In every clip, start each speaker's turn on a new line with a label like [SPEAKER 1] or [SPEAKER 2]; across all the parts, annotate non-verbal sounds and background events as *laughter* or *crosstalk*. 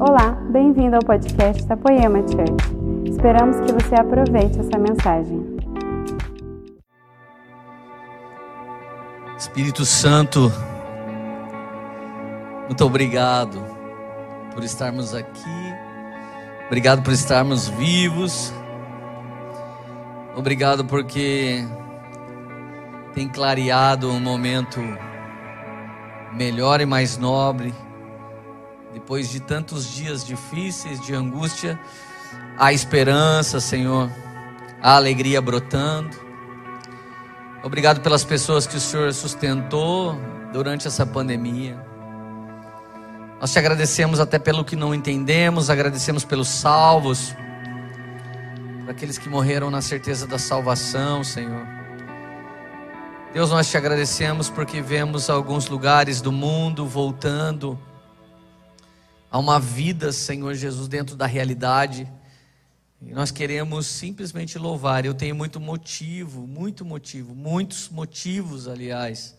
[SPEAKER 1] Olá, bem-vindo ao podcast da Poema Church. Esperamos que você aproveite essa mensagem.
[SPEAKER 2] Espírito Santo, muito obrigado por estarmos aqui, obrigado por estarmos vivos, obrigado porque tem clareado um momento melhor e mais nobre. Depois de tantos dias difíceis, de angústia, há esperança, Senhor, há alegria brotando. Obrigado pelas pessoas que o Senhor sustentou durante essa pandemia. Nós te agradecemos até pelo que não entendemos, agradecemos pelos salvos, por aqueles que morreram na certeza da salvação, Senhor. Deus, nós te agradecemos porque vemos alguns lugares do mundo voltando a uma vida, Senhor Jesus, dentro da realidade. E nós queremos simplesmente louvar. Eu tenho muito motivo, muito motivo, muitos motivos, aliás,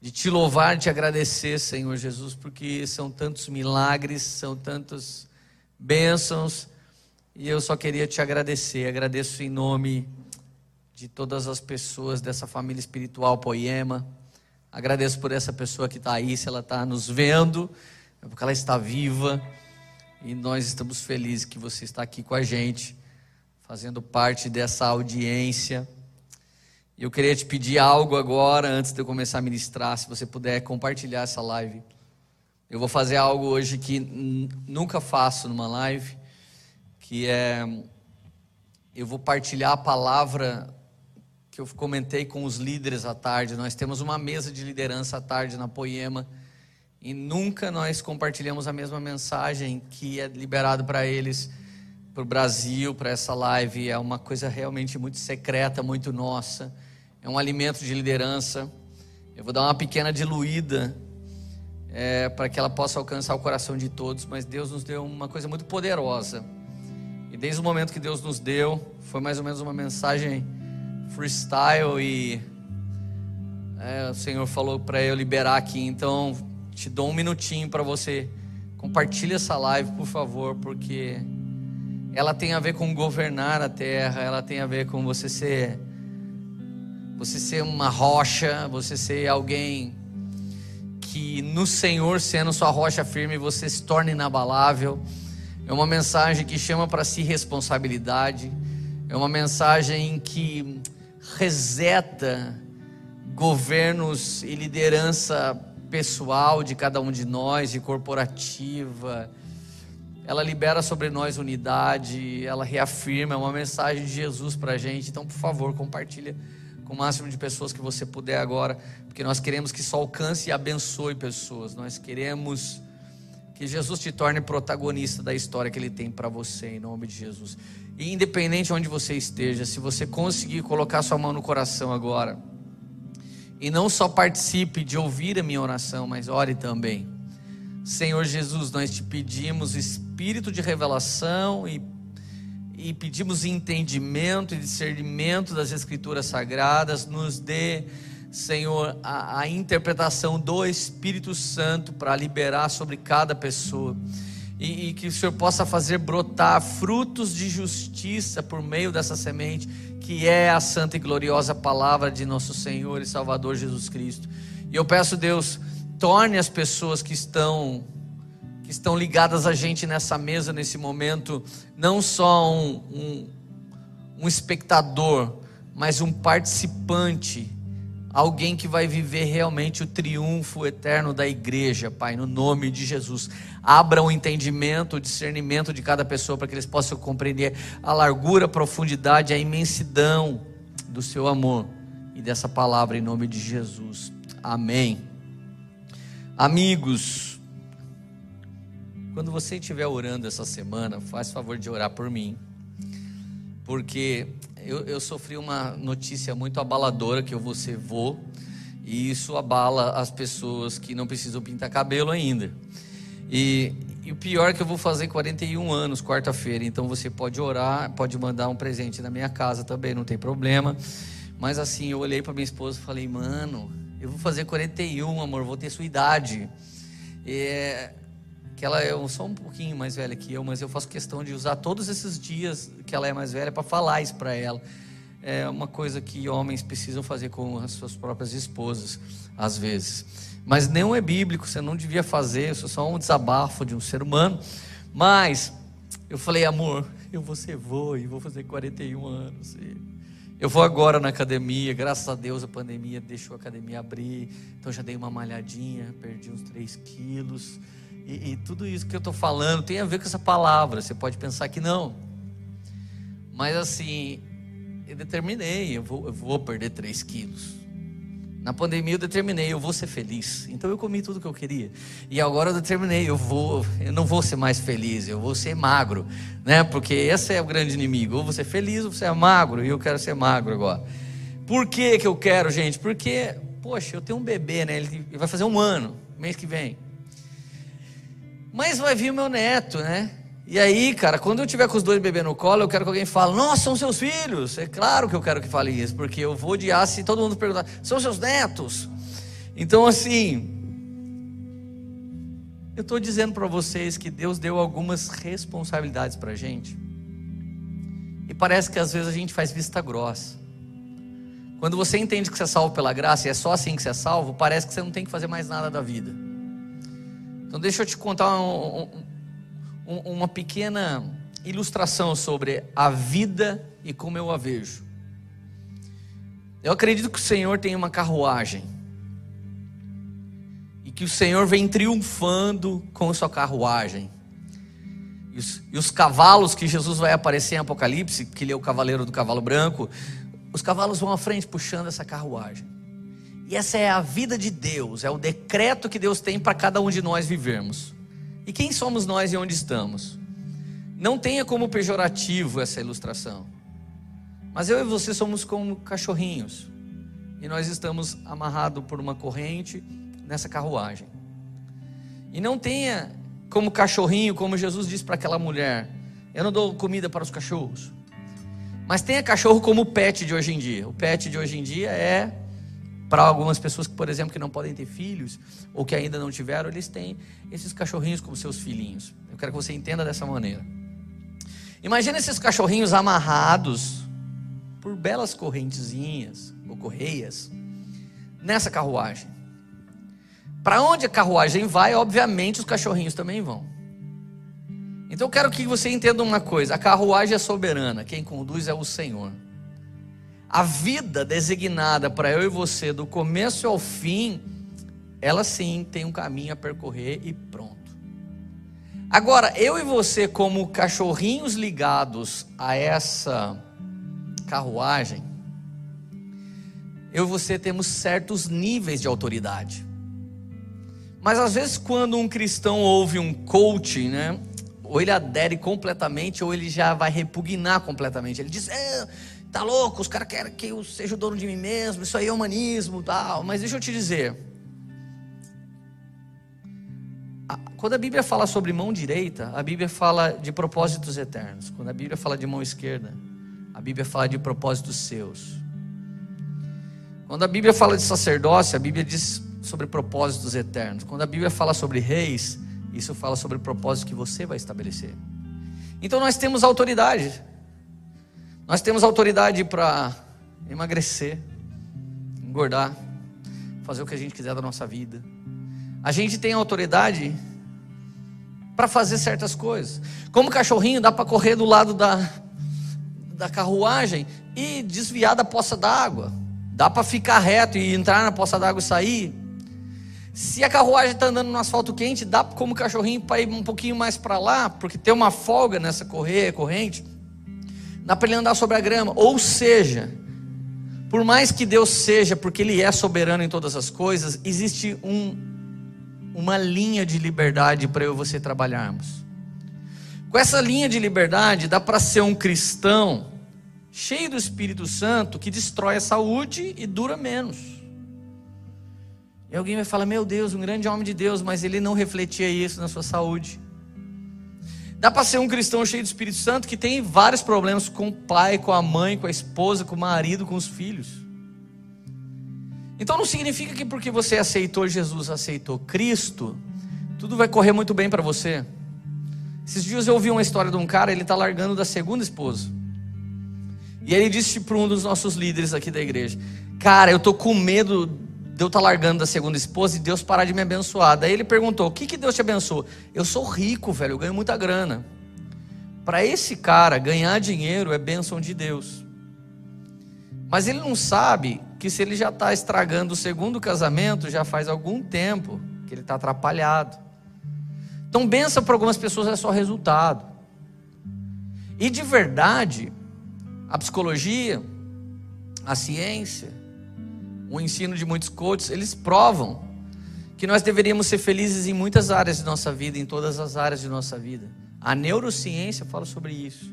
[SPEAKER 2] de te louvar, de te agradecer, Senhor Jesus, porque são tantos milagres, são tantas bênçãos, e eu só queria te agradecer. Agradeço em nome de todas as pessoas dessa família espiritual Poema. Agradeço por essa pessoa que está aí, se ela está nos vendo, é porque ela está viva. E nós estamos felizes que você está aqui com a gente, fazendo parte dessa audiência. Eu queria te pedir algo agora, antes de eu começar a ministrar, se você puder compartilhar essa live. Eu vou fazer algo hoje que nunca faço numa live, que é eu vou partilhar a palavra que eu comentei com os líderes à tarde. Nós temos uma mesa de liderança à tarde na Poema e nunca nós compartilhamos a mesma mensagem que é liberado para eles, para o Brasil, para essa live. É uma coisa realmente muito secreta, muito nossa. É um alimento de liderança. Eu vou dar uma pequena diluída é, para que ela possa alcançar o coração de todos, mas Deus nos deu uma coisa muito poderosa. E desde o momento que Deus nos deu, foi mais ou menos uma mensagem freestyle e é, o Senhor falou para eu liberar aqui, então te dou um minutinho para você compartilhe essa live, por favor, porque ela tem a ver com governar a terra, ela tem a ver com você ser você ser uma rocha, você ser alguém que no Senhor sendo sua rocha firme, você se torna inabalável. É uma mensagem que chama para si responsabilidade. É uma mensagem que reseta governos e liderança pessoal de cada um de nós e corporativa. Ela libera sobre nós unidade, ela reafirma, é uma mensagem de Jesus para a gente. Então, por favor, compartilha com o máximo de pessoas que você puder agora, porque nós queremos que isso alcance e abençoe pessoas. Nós queremos que Jesus te torne protagonista da história que Ele tem para você, em nome de Jesus. E independente de onde você esteja, se você conseguir colocar sua mão no coração agora, e não só participe de ouvir a minha oração, mas ore também. Senhor Jesus, nós te pedimos espírito de revelação e, e pedimos entendimento e discernimento das Escrituras Sagradas, nos dê, Senhor, a, a interpretação do Espírito Santo para liberar sobre cada pessoa. E, e, que o Senhor possa fazer brotar frutos de justiça por meio dessa semente, que é a santa e gloriosa palavra de nosso Senhor e Salvador Jesus Cristo. E eu peço, Deus, torne as pessoas que estão que estão ligadas a gente nessa mesa nesse momento, não só um, um, um espectador, mas um participante alguém que vai viver realmente o triunfo eterno da igreja, Pai, no nome de Jesus. Abra o entendimento, o discernimento de cada pessoa para que eles possam compreender a largura, a profundidade, a imensidão do seu amor e dessa palavra em nome de Jesus. Amém. Amigos, quando você estiver orando essa semana, faz favor de orar por mim, porque eu, eu sofri uma notícia muito abaladora que eu vou ser vô, e isso abala as pessoas que não precisam pintar cabelo ainda. E, e o pior é que eu vou fazer 41 anos quarta-feira, então você pode orar, pode mandar um presente na minha casa também, não tem problema. Mas assim, eu olhei para minha esposa e falei, mano, eu vou fazer 41, amor, vou ter sua idade. É, que ela é só um pouquinho mais velha que eu, mas eu faço questão de usar todos esses dias que ela é mais velha para falar isso para ela. É uma coisa que homens precisam fazer com as suas próprias esposas, às vezes. Mas não é bíblico, você não devia fazer, isso é só um desabafo de um ser humano. Mas eu falei, amor, eu vou ser vô e vou fazer 41 anos. Eu vou agora na academia, graças a Deus a pandemia deixou a academia abrir, então já dei uma malhadinha, perdi uns 3 quilos. E, e tudo isso que eu estou falando tem a ver com essa palavra. Você pode pensar que não. Mas assim, eu determinei, eu vou, eu vou perder 3 quilos. Na pandemia eu determinei, eu vou ser feliz. Então eu comi tudo que eu queria. E agora eu determinei, eu vou, eu não vou ser mais feliz, eu vou ser magro, né? Porque esse é o grande inimigo. Ou você é feliz ou você é magro, e eu quero ser magro agora. Por que que eu quero, gente? Porque, poxa, eu tenho um bebê, né? Ele vai fazer um ano, mês que vem. Mas vai vir o meu neto, né? E aí, cara, quando eu tiver com os dois bebês no colo, eu quero que alguém fale: Nossa, são seus filhos. É claro que eu quero que fale isso, porque eu vou odiar se todo mundo perguntar: São seus netos? Então, assim, eu estou dizendo para vocês que Deus deu algumas responsabilidades para a gente. E parece que às vezes a gente faz vista grossa. Quando você entende que você é salvo pela graça e é só assim que você é salvo, parece que você não tem que fazer mais nada da vida. Então deixa eu te contar um, um, uma pequena ilustração sobre a vida e como eu a vejo. Eu acredito que o Senhor tem uma carruagem e que o Senhor vem triunfando com sua carruagem. E os, e os cavalos que Jesus vai aparecer em Apocalipse, que ele é o cavaleiro do cavalo branco, os cavalos vão à frente puxando essa carruagem. E essa é a vida de Deus, é o decreto que Deus tem para cada um de nós vivermos. E quem somos nós e onde estamos? Não tenha como pejorativo essa ilustração. Mas eu e você somos como cachorrinhos. E nós estamos amarrados por uma corrente nessa carruagem. E não tenha como cachorrinho, como Jesus disse para aquela mulher: Eu não dou comida para os cachorros. Mas tenha cachorro como o pet de hoje em dia. O pet de hoje em dia é para algumas pessoas que, por exemplo, que não podem ter filhos ou que ainda não tiveram, eles têm esses cachorrinhos como seus filhinhos. Eu quero que você entenda dessa maneira. Imagina esses cachorrinhos amarrados por belas correntezinhas ou correias nessa carruagem. Para onde a carruagem vai, obviamente os cachorrinhos também vão. Então eu quero que você entenda uma coisa: a carruagem é soberana, quem conduz é o Senhor. A vida designada para eu e você, do começo ao fim, ela sim tem um caminho a percorrer e pronto. Agora, eu e você, como cachorrinhos ligados a essa carruagem, eu e você temos certos níveis de autoridade. Mas às vezes, quando um cristão ouve um coaching, né? Ou ele adere completamente, ou ele já vai repugnar completamente. Ele diz: é, Tá louco? Os caras querem que eu seja o dono de mim mesmo. Isso aí é humanismo, tal. Mas deixa eu te dizer. Quando a Bíblia fala sobre mão direita, a Bíblia fala de propósitos eternos. Quando a Bíblia fala de mão esquerda, a Bíblia fala de propósitos seus. Quando a Bíblia fala de sacerdócio, a Bíblia diz sobre propósitos eternos. Quando a Bíblia fala sobre reis, isso fala sobre propósitos que você vai estabelecer. Então nós temos autoridade. Nós temos autoridade para emagrecer, engordar, fazer o que a gente quiser da nossa vida. A gente tem autoridade para fazer certas coisas. Como cachorrinho, dá para correr do lado da, da carruagem e desviar da poça d'água. Dá para ficar reto e entrar na poça d'água e sair. Se a carruagem está andando no asfalto quente, dá como cachorrinho para ir um pouquinho mais para lá, porque tem uma folga nessa correr, corrente dá para ele andar sobre a grama. Ou seja, por mais que Deus seja, porque Ele é soberano em todas as coisas, existe um, uma linha de liberdade para eu e você trabalharmos. Com essa linha de liberdade, dá para ser um cristão cheio do Espírito Santo que destrói a saúde e dura menos. E alguém vai falar: Meu Deus, um grande homem de Deus, mas ele não refletia isso na sua saúde. Dá para ser um cristão cheio do Espírito Santo que tem vários problemas com o pai, com a mãe, com a esposa, com o marido, com os filhos. Então não significa que porque você aceitou Jesus, aceitou Cristo, tudo vai correr muito bem para você. Esses dias eu ouvi uma história de um cara, ele está largando da segunda esposa. E ele disse para um dos nossos líderes aqui da igreja: Cara, eu tô com medo de eu estar tá largando da segunda esposa e Deus parar de me abençoar. Daí ele perguntou: O que, que Deus te abençoou? Eu sou rico, velho, eu ganho muita grana. Para esse cara, ganhar dinheiro é bênção de Deus. Mas ele não sabe que se ele já está estragando o segundo casamento, já faz algum tempo que ele está atrapalhado. Então, benção para algumas pessoas é só resultado. E de verdade, a psicologia, a ciência, o ensino de muitos coaches, eles provam que nós deveríamos ser felizes em muitas áreas de nossa vida, em todas as áreas de nossa vida. A neurociência fala sobre isso.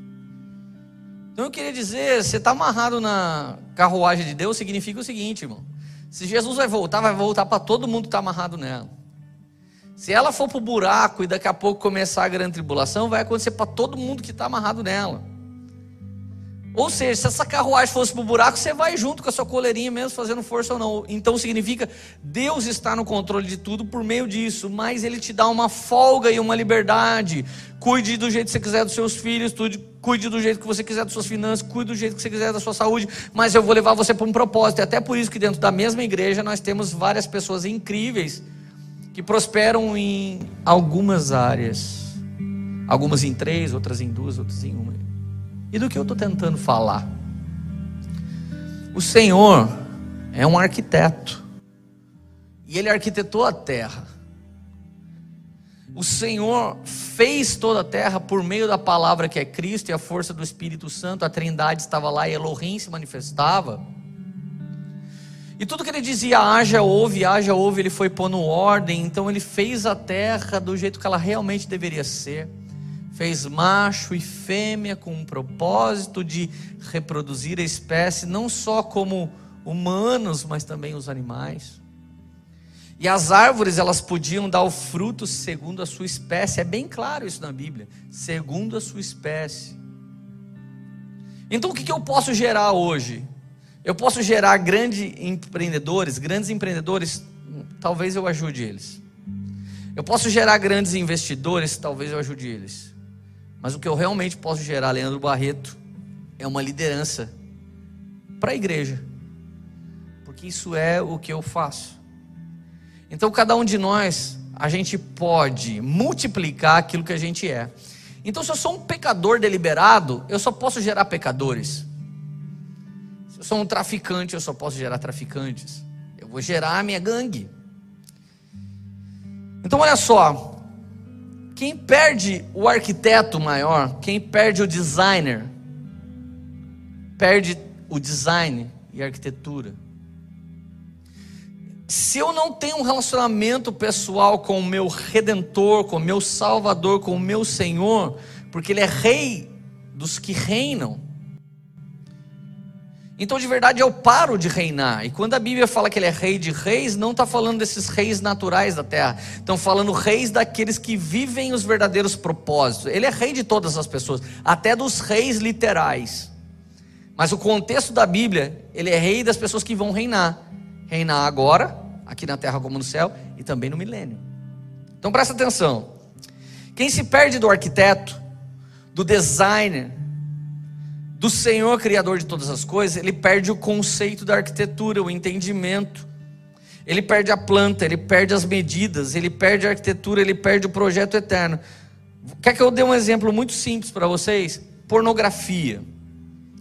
[SPEAKER 2] Então eu queria dizer, você está amarrado na carruagem de Deus, significa o seguinte, irmão. Se Jesus vai voltar, vai voltar para todo mundo que está amarrado nela. Se ela for para o buraco e daqui a pouco começar a grande tribulação, vai acontecer para todo mundo que está amarrado nela. Ou seja, se essa carruagem fosse para o buraco, você vai junto com a sua coleirinha mesmo, fazendo força ou não. Então significa, Deus está no controle de tudo por meio disso, mas Ele te dá uma folga e uma liberdade. Cuide do jeito que você quiser dos seus filhos, cuide do jeito que você quiser das suas finanças, cuide do jeito que você quiser da sua saúde, mas eu vou levar você para um propósito. E até por isso que dentro da mesma igreja nós temos várias pessoas incríveis que prosperam em algumas áreas. Algumas em três, outras em duas, outras em uma. E do que eu estou tentando falar? O Senhor é um arquiteto. E ele arquitetou a terra. O Senhor fez toda a terra por meio da palavra que é Cristo e a força do Espírito Santo. A Trindade estava lá e Elohim se manifestava. E tudo que ele dizia, haja, ouve, haja, ouve, ele foi pondo ordem. Então ele fez a terra do jeito que ela realmente deveria ser fez macho e fêmea com um propósito de reproduzir a espécie, não só como humanos, mas também os animais. E as árvores, elas podiam dar o fruto segundo a sua espécie, é bem claro isso na Bíblia, segundo a sua espécie. Então o que eu posso gerar hoje? Eu posso gerar grandes empreendedores, grandes empreendedores, talvez eu ajude eles. Eu posso gerar grandes investidores, talvez eu ajude eles. Mas o que eu realmente posso gerar, Leandro Barreto, é uma liderança para a igreja. Porque isso é o que eu faço. Então, cada um de nós, a gente pode multiplicar aquilo que a gente é. Então, se eu sou um pecador deliberado, eu só posso gerar pecadores. Se eu sou um traficante, eu só posso gerar traficantes. Eu vou gerar a minha gangue. Então, olha só, quem perde o arquiteto maior, quem perde o designer, perde o design e a arquitetura. Se eu não tenho um relacionamento pessoal com o meu redentor, com o meu salvador, com o meu Senhor, porque Ele é rei dos que reinam, então, de verdade, eu paro de reinar. E quando a Bíblia fala que ele é rei de reis, não está falando desses reis naturais da terra. Estão falando reis daqueles que vivem os verdadeiros propósitos. Ele é rei de todas as pessoas, até dos reis literais. Mas o contexto da Bíblia, ele é rei das pessoas que vão reinar. Reinar agora, aqui na terra como no céu, e também no milênio. Então presta atenção. Quem se perde do arquiteto, do designer, do Senhor Criador de todas as coisas, ele perde o conceito da arquitetura, o entendimento. Ele perde a planta, ele perde as medidas, ele perde a arquitetura, ele perde o projeto eterno. Quer que eu dê um exemplo muito simples para vocês? Pornografia.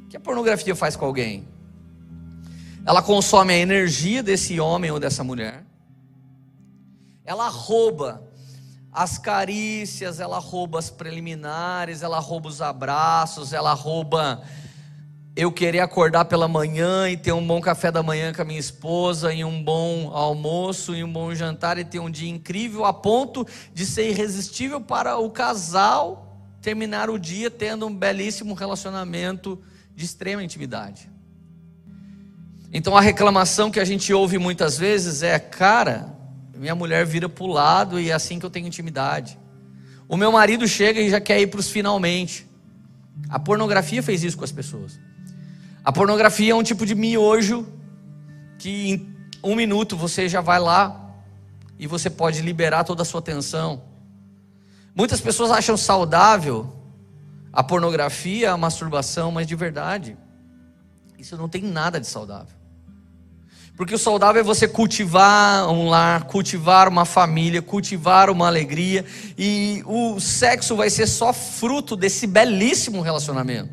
[SPEAKER 2] O que a pornografia faz com alguém? Ela consome a energia desse homem ou dessa mulher. Ela rouba as carícias, ela rouba as preliminares, ela rouba os abraços, ela rouba eu querer acordar pela manhã e ter um bom café da manhã com a minha esposa, e um bom almoço, e um bom jantar, e ter um dia incrível, a ponto de ser irresistível para o casal terminar o dia tendo um belíssimo relacionamento de extrema intimidade. Então a reclamação que a gente ouve muitas vezes é: cara, minha mulher vira para o lado e é assim que eu tenho intimidade. O meu marido chega e já quer ir para os finalmente. A pornografia fez isso com as pessoas. A pornografia é um tipo de miojo que em um minuto você já vai lá, e você pode liberar toda a sua atenção. Muitas pessoas acham saudável a pornografia, a masturbação, mas de verdade, isso não tem nada de saudável. Porque o saudável é você cultivar um lar, cultivar uma família, cultivar uma alegria, e o sexo vai ser só fruto desse belíssimo relacionamento.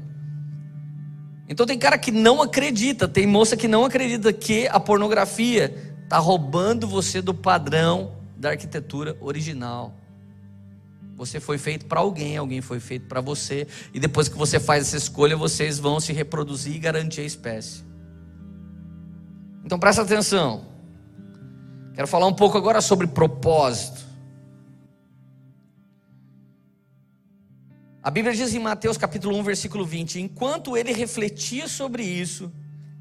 [SPEAKER 2] Então tem cara que não acredita, tem moça que não acredita que a pornografia está roubando você do padrão da arquitetura original. Você foi feito para alguém, alguém foi feito para você, e depois que você faz essa escolha, vocês vão se reproduzir e garantir a espécie. Então presta atenção. Quero falar um pouco agora sobre propósito. A Bíblia diz em Mateus capítulo 1, versículo 20: Enquanto ele refletia sobre isso,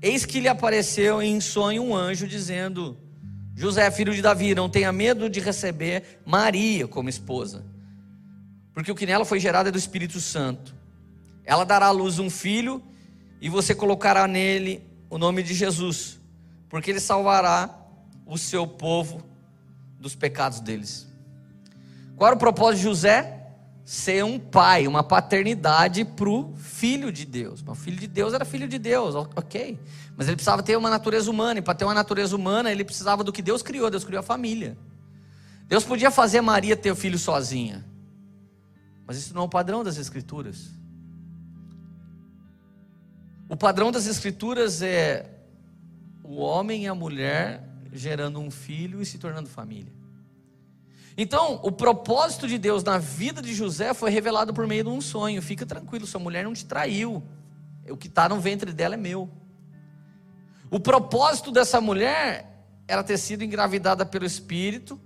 [SPEAKER 2] eis que lhe apareceu em sonho um anjo dizendo: José, filho de Davi, não tenha medo de receber Maria como esposa, porque o que nela foi gerado é do Espírito Santo. Ela dará à luz um filho e você colocará nele o nome de Jesus, porque ele salvará o seu povo dos pecados deles. Qual era o propósito de José? ser um pai, uma paternidade para o filho de Deus. O filho de Deus era filho de Deus, ok. Mas ele precisava ter uma natureza humana, e para ter uma natureza humana, ele precisava do que Deus criou, Deus criou a família. Deus podia fazer Maria ter o filho sozinha, mas isso não é o padrão das Escrituras. O padrão das Escrituras é o homem e a mulher gerando um filho e se tornando família. Então, o propósito de Deus na vida de José foi revelado por meio de um sonho. Fica tranquilo, sua mulher não te traiu. O que está no ventre dela é meu. O propósito dessa mulher era ter sido engravidada pelo Espírito,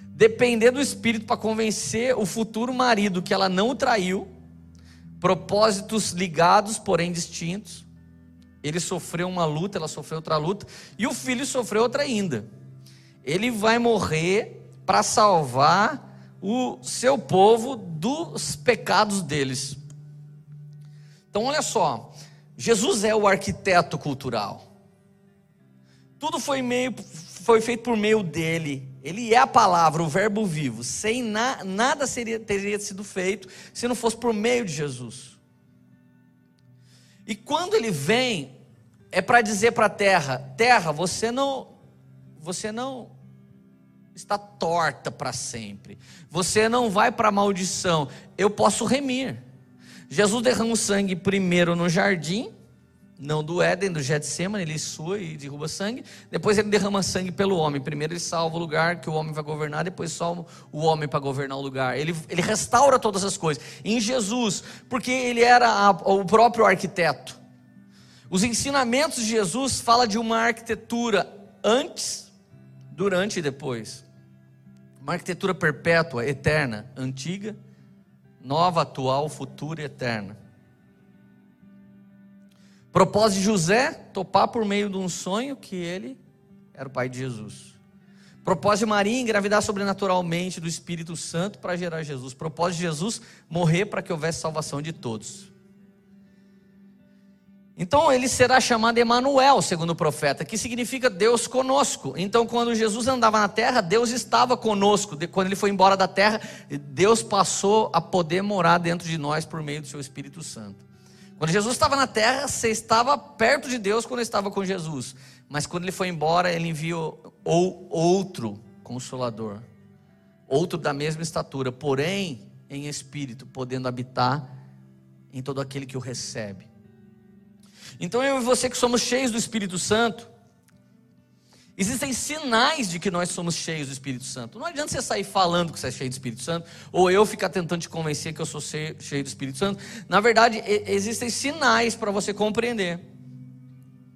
[SPEAKER 2] depender do Espírito para convencer o futuro marido que ela não o traiu. Propósitos ligados, porém distintos. Ele sofreu uma luta, ela sofreu outra luta, e o filho sofreu outra ainda. Ele vai morrer para salvar o seu povo dos pecados deles. Então, olha só, Jesus é o arquiteto cultural. Tudo foi meio foi feito por meio dele. Ele é a palavra, o verbo vivo. Sem na, nada seria, teria sido feito se não fosse por meio de Jesus. E quando ele vem, é para dizer para a terra: Terra, você não, você não está torta para sempre. Você não vai para maldição. Eu posso remir. Jesus derrama o sangue primeiro no jardim, não do Éden, do Getsemane, ele sua e derruba sangue. Depois ele derrama sangue pelo homem. Primeiro ele salva o lugar que o homem vai governar, depois salva o homem para governar o lugar. Ele, ele restaura todas as coisas. Em Jesus, porque ele era a, o próprio arquiteto. Os ensinamentos de Jesus falam de uma arquitetura antes, durante e depois. Uma arquitetura perpétua, eterna, antiga, nova, atual, futura e eterna. Propósito de José, topar por meio de um sonho que ele era o pai de Jesus. Propósito de Maria, engravidar sobrenaturalmente do Espírito Santo para gerar Jesus. Propósito de Jesus, morrer para que houvesse salvação de todos. Então ele será chamado Emanuel, segundo o profeta, que significa Deus conosco. Então quando Jesus andava na terra, Deus estava conosco. Quando ele foi embora da terra, Deus passou a poder morar dentro de nós por meio do seu Espírito Santo. Quando Jesus estava na terra, você estava perto de Deus quando estava com Jesus. Mas quando ele foi embora, ele enviou outro consolador, outro da mesma estatura, porém em espírito, podendo habitar em todo aquele que o recebe. Então eu e você que somos cheios do Espírito Santo, existem sinais de que nós somos cheios do Espírito Santo. Não adianta você sair falando que você é cheio do Espírito Santo, ou eu ficar tentando te convencer que eu sou cheio do Espírito Santo. Na verdade, existem sinais para você compreender.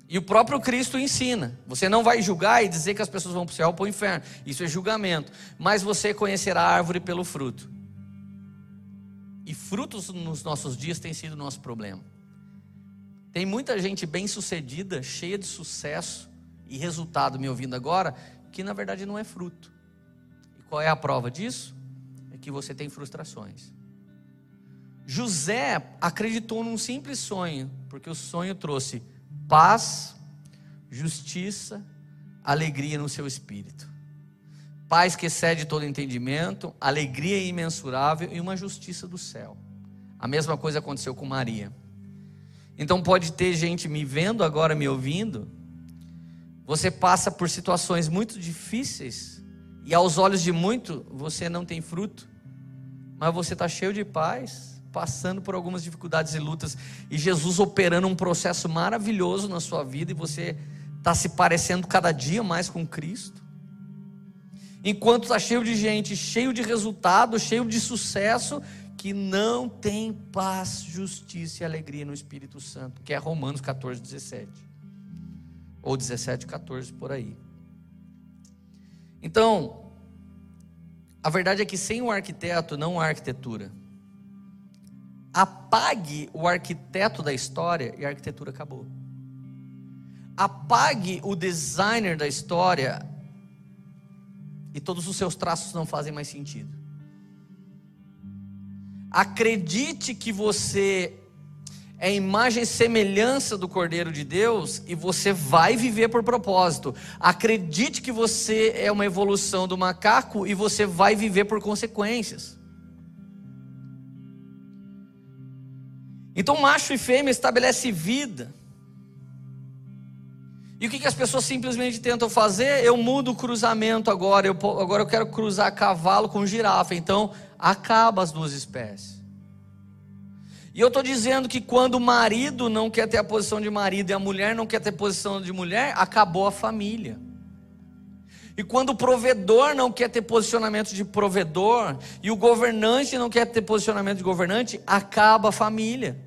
[SPEAKER 2] E o próprio Cristo ensina. Você não vai julgar e dizer que as pessoas vão para o céu ou para o inferno. Isso é julgamento. Mas você conhecerá a árvore pelo fruto. E frutos nos nossos dias tem sido o nosso problema. Tem muita gente bem sucedida, cheia de sucesso e resultado me ouvindo agora, que na verdade não é fruto. E qual é a prova disso? É que você tem frustrações. José acreditou num simples sonho, porque o sonho trouxe paz, justiça, alegria no seu espírito. paz que excede todo entendimento, alegria imensurável e uma justiça do céu. A mesma coisa aconteceu com Maria. Então pode ter gente me vendo agora, me ouvindo. Você passa por situações muito difíceis e aos olhos de muito você não tem fruto, mas você está cheio de paz, passando por algumas dificuldades e lutas e Jesus operando um processo maravilhoso na sua vida e você está se parecendo cada dia mais com Cristo. Enquanto está cheio de gente, cheio de resultado, cheio de sucesso, que não tem paz, justiça e alegria no Espírito Santo, que é Romanos 14, 17. Ou 17, 14 por aí. Então, a verdade é que sem o arquiteto não há arquitetura. Apague o arquiteto da história e a arquitetura acabou. Apague o designer da história e todos os seus traços não fazem mais sentido. Acredite que você é imagem e semelhança do Cordeiro de Deus e você vai viver por propósito. Acredite que você é uma evolução do macaco e você vai viver por consequências. Então, macho e fêmea estabelece vida. E o que, que as pessoas simplesmente tentam fazer? Eu mudo o cruzamento agora, eu, agora eu quero cruzar cavalo com girafa. Então, acaba as duas espécies. E eu estou dizendo que quando o marido não quer ter a posição de marido e a mulher não quer ter posição de mulher, acabou a família. E quando o provedor não quer ter posicionamento de provedor e o governante não quer ter posicionamento de governante, acaba a família.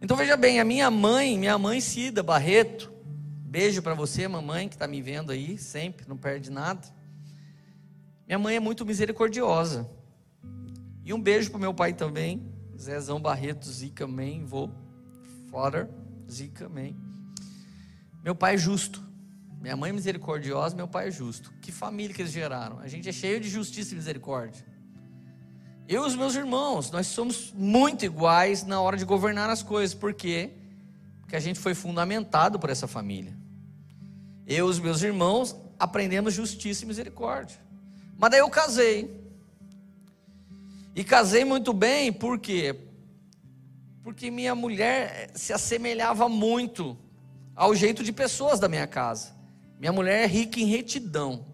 [SPEAKER 2] Então veja bem, a minha mãe, minha mãe Cida Barreto, beijo para você, mamãe, que está me vendo aí sempre, não perde nada. Minha mãe é muito misericordiosa. E um beijo para meu pai também, Zezão Barreto, Zica Man, vou, father, Zica Man. Meu pai é justo. Minha mãe é misericordiosa, meu pai é justo. Que família que eles geraram. A gente é cheio de justiça e misericórdia. Eu e os meus irmãos, nós somos muito iguais na hora de governar as coisas. Por quê? Porque a gente foi fundamentado por essa família. Eu e os meus irmãos aprendemos justiça e misericórdia. Mas daí eu casei. E casei muito bem, por quê? Porque minha mulher se assemelhava muito ao jeito de pessoas da minha casa. Minha mulher é rica em retidão.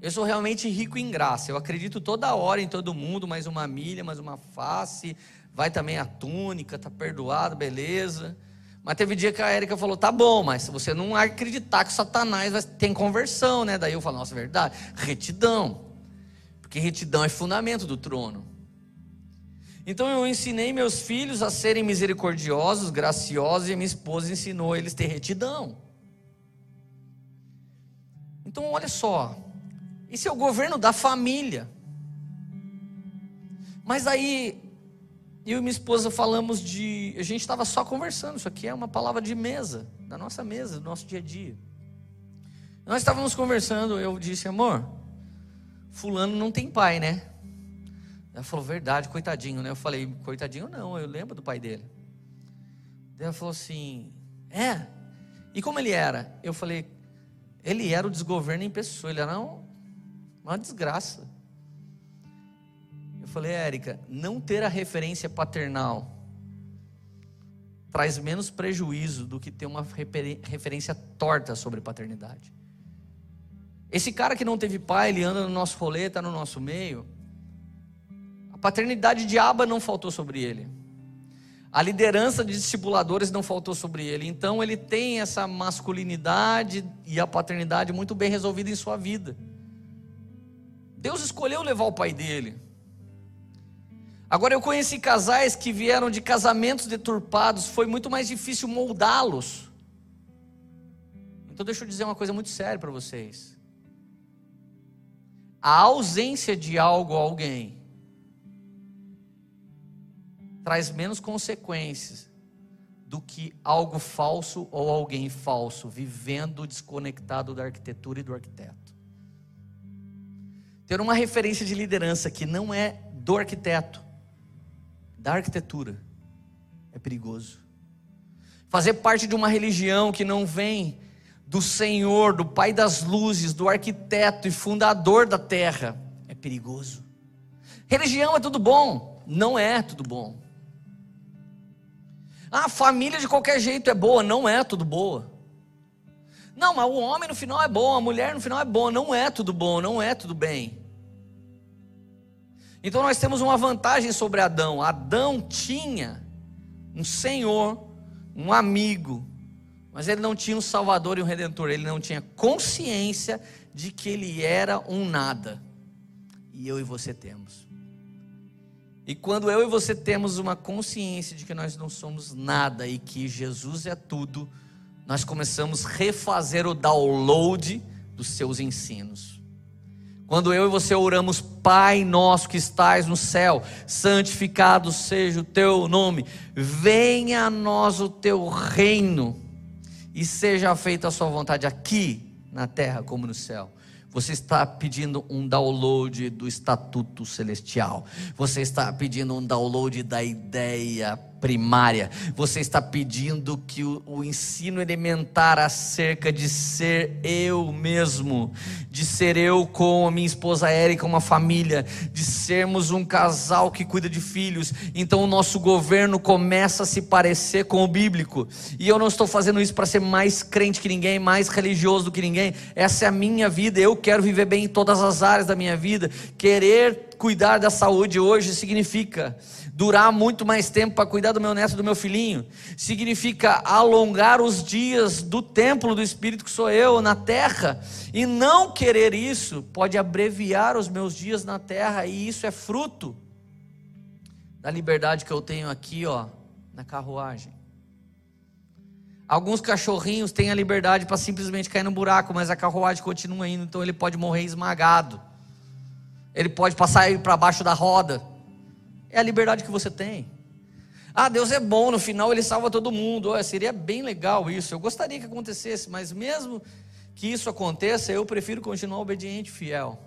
[SPEAKER 2] Eu sou realmente rico em graça. Eu acredito toda hora em todo mundo, mais uma milha, mais uma face. Vai também a túnica, tá perdoado, beleza. Mas teve dia que a Érica falou: tá bom, mas se você não acreditar que Satanás tem conversão, né? Daí eu falo: nossa, verdade. Retidão. Porque retidão é fundamento do trono. Então eu ensinei meus filhos a serem misericordiosos, graciosos, e minha esposa ensinou eles a ter retidão. Então olha só, isso é o governo da família. Mas aí, eu e minha esposa falamos de. A gente estava só conversando, isso aqui é uma palavra de mesa, da nossa mesa, do nosso dia a dia. Nós estávamos conversando, eu disse, amor, Fulano não tem pai, né? Ela falou, verdade, coitadinho, né? Eu falei, coitadinho não, eu lembro do pai dele. Ela falou assim, é? E como ele era? Eu falei, ele era o desgoverno em pessoa, ele era um uma desgraça. Eu falei, Érica, não ter a referência paternal traz menos prejuízo do que ter uma referência torta sobre paternidade. Esse cara que não teve pai, ele anda no nosso rolê, está no nosso meio. A paternidade de aba não faltou sobre ele. A liderança de discipuladores não faltou sobre ele. Então ele tem essa masculinidade e a paternidade muito bem resolvida em sua vida. Deus escolheu levar o pai dele. Agora eu conheci casais que vieram de casamentos deturpados, foi muito mais difícil moldá-los. Então deixa eu dizer uma coisa muito séria para vocês. A ausência de algo a alguém traz menos consequências do que algo falso ou alguém falso vivendo desconectado da arquitetura e do arquiteto. Ter uma referência de liderança que não é do arquiteto, da arquitetura, é perigoso. Fazer parte de uma religião que não vem do Senhor, do Pai das luzes, do arquiteto e fundador da terra, é perigoso. Religião é tudo bom? Não é tudo bom. Ah, família de qualquer jeito é boa? Não é tudo boa. Não, mas o homem no final é bom, a mulher no final é boa. Não é tudo bom, não é tudo bem. Então nós temos uma vantagem sobre Adão. Adão tinha um Senhor, um amigo, mas ele não tinha um Salvador e um Redentor. Ele não tinha consciência de que ele era um nada. E eu e você temos. E quando eu e você temos uma consciência de que nós não somos nada e que Jesus é tudo, nós começamos a refazer o download dos seus ensinos. Quando eu e você oramos, Pai nosso que estás no céu, santificado seja o teu nome, venha a nós o teu reino e seja feita a sua vontade aqui na terra como no céu. Você está pedindo um download do estatuto celestial. Você está pedindo um download da ideia primária. Você está pedindo que o, o, ensino elementar acerca de ser eu mesmo, de ser eu com a minha esposa Érica, uma família, de sermos um casal que cuida de filhos. Então o nosso governo começa a se parecer com o bíblico. E eu não estou fazendo isso para ser mais crente que ninguém, mais religioso do que ninguém. Essa é a minha vida. Eu quero viver bem em todas as áreas da minha vida. Querer cuidar da saúde hoje significa durar muito mais tempo para cuidar do meu neto, do meu filhinho, significa alongar os dias do templo do Espírito que sou eu na terra, e não querer isso pode abreviar os meus dias na terra, e isso é fruto da liberdade que eu tenho aqui, ó, na carruagem. Alguns cachorrinhos têm a liberdade para simplesmente cair no buraco, mas a carruagem continua indo, então ele pode morrer esmagado. Ele pode passar para baixo da roda. É a liberdade que você tem. Ah, Deus é bom, no final ele salva todo mundo. Oh, seria bem legal isso. Eu gostaria que acontecesse, mas mesmo que isso aconteça, eu prefiro continuar obediente, fiel.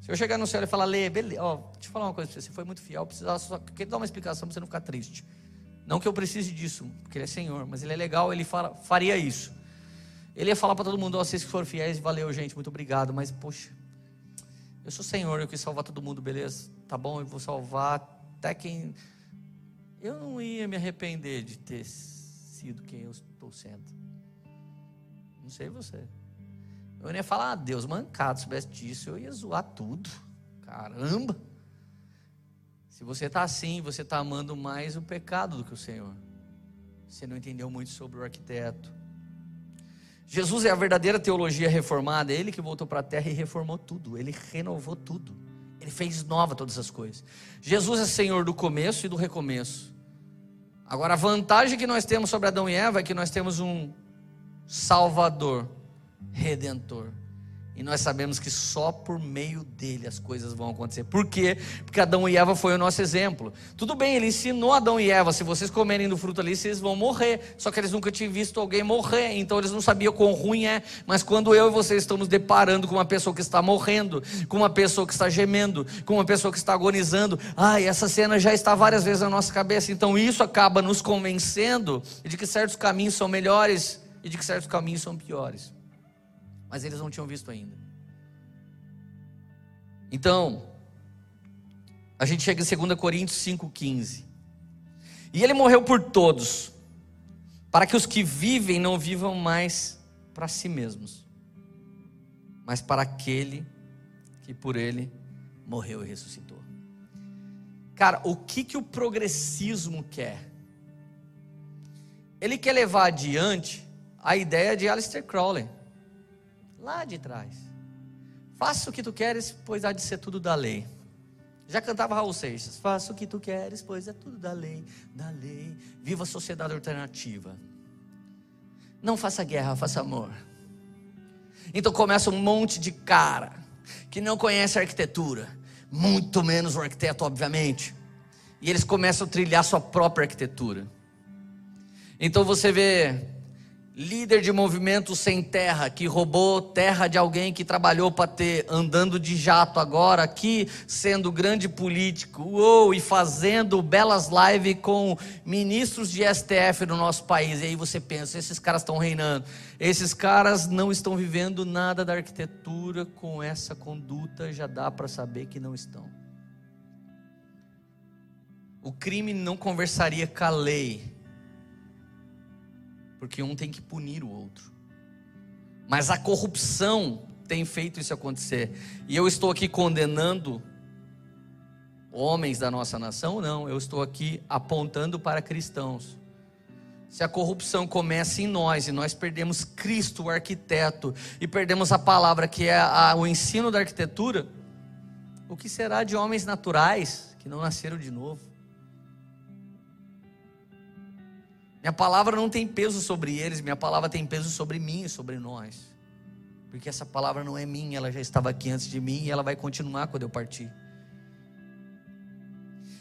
[SPEAKER 2] Se eu chegar no céu e falar, Lê, beleza, ó, deixa eu falar uma coisa pra você, você foi muito fiel, precisava só queria dar uma explicação para você não ficar triste. Não que eu precise disso, porque ele é Senhor, mas ele é legal, ele fala, faria isso. Ele ia falar para todo mundo, vocês que foram fiéis, valeu, gente, muito obrigado, mas poxa, eu sou Senhor, eu quis salvar todo mundo, beleza? Tá bom, eu vou salvar até quem. Eu não ia me arrepender de ter sido quem eu estou sendo. Não sei você. Eu ia falar, ah, Deus mancado, se soubesse disso, eu ia zoar tudo. Caramba! Se você está assim, você está amando mais o pecado do que o Senhor. Você não entendeu muito sobre o arquiteto. Jesus é a verdadeira teologia reformada, é ele que voltou para a terra e reformou tudo, ele renovou tudo. Ele fez nova todas as coisas. Jesus é Senhor do começo e do recomeço. Agora, a vantagem que nós temos sobre Adão e Eva é que nós temos um Salvador, Redentor. E nós sabemos que só por meio dele as coisas vão acontecer. Por quê? Porque Adão e Eva foi o nosso exemplo. Tudo bem, ele ensinou Adão e Eva: se vocês comerem do fruto ali, vocês vão morrer. Só que eles nunca tinham visto alguém morrer, então eles não sabiam quão ruim é. Mas quando eu e você estamos deparando com uma pessoa que está morrendo, com uma pessoa que está gemendo, com uma pessoa que está agonizando, ai, essa cena já está várias vezes na nossa cabeça. Então isso acaba nos convencendo de que certos caminhos são melhores e de que certos caminhos são piores mas eles não tinham visto ainda. Então, a gente chega em 2 Coríntios 5,15. E ele morreu por todos, para que os que vivem não vivam mais para si mesmos, mas para aquele que por ele morreu e ressuscitou. Cara, o que, que o progressismo quer? Ele quer levar adiante a ideia de Aleister Crowley lá de trás. Faça o que tu queres, pois há de ser tudo da lei. Já cantava Raul Seixas. Faça o que tu queres, pois é tudo da lei, da lei. Viva a sociedade alternativa. Não faça guerra, faça amor. Então começa um monte de cara que não conhece arquitetura, muito menos o arquiteto, obviamente. E eles começam a trilhar sua própria arquitetura. Então você vê líder de movimento sem terra, que roubou terra de alguém que trabalhou para ter, andando de jato agora aqui, sendo grande político, uou, e fazendo belas lives com ministros de STF no nosso país. E aí você pensa, esses caras estão reinando. Esses caras não estão vivendo nada da arquitetura com essa conduta, já dá para saber que não estão. O crime não conversaria com a lei porque um tem que punir o outro. Mas a corrupção tem feito isso acontecer. E eu estou aqui condenando homens da nossa nação? Não, eu estou aqui apontando para cristãos. Se a corrupção começa em nós e nós perdemos Cristo, o arquiteto, e perdemos a palavra que é a, o ensino da arquitetura, o que será de homens naturais que não nasceram de novo? Minha palavra não tem peso sobre eles, minha palavra tem peso sobre mim e sobre nós. Porque essa palavra não é minha, ela já estava aqui antes de mim e ela vai continuar quando eu partir.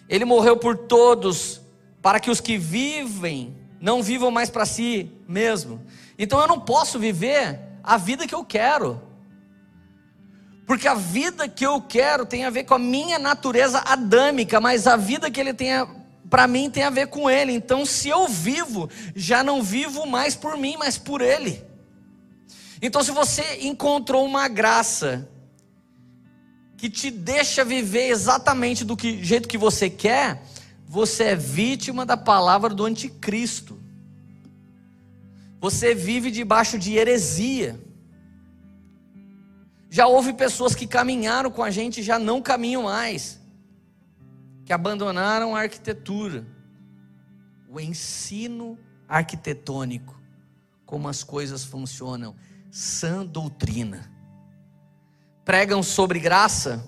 [SPEAKER 2] Ele morreu por todos, para que os que vivem não vivam mais para si mesmo. Então eu não posso viver a vida que eu quero. Porque a vida que eu quero tem a ver com a minha natureza adâmica, mas a vida que ele tem para mim tem a ver com Ele. Então, se eu vivo, já não vivo mais por mim, mas por Ele. Então, se você encontrou uma graça que te deixa viver exatamente do que, jeito que você quer, você é vítima da palavra do anticristo. Você vive debaixo de heresia. Já houve pessoas que caminharam com a gente e já não caminham mais que abandonaram a arquitetura, o ensino arquitetônico, como as coisas funcionam, sã doutrina. Pregam sobre graça,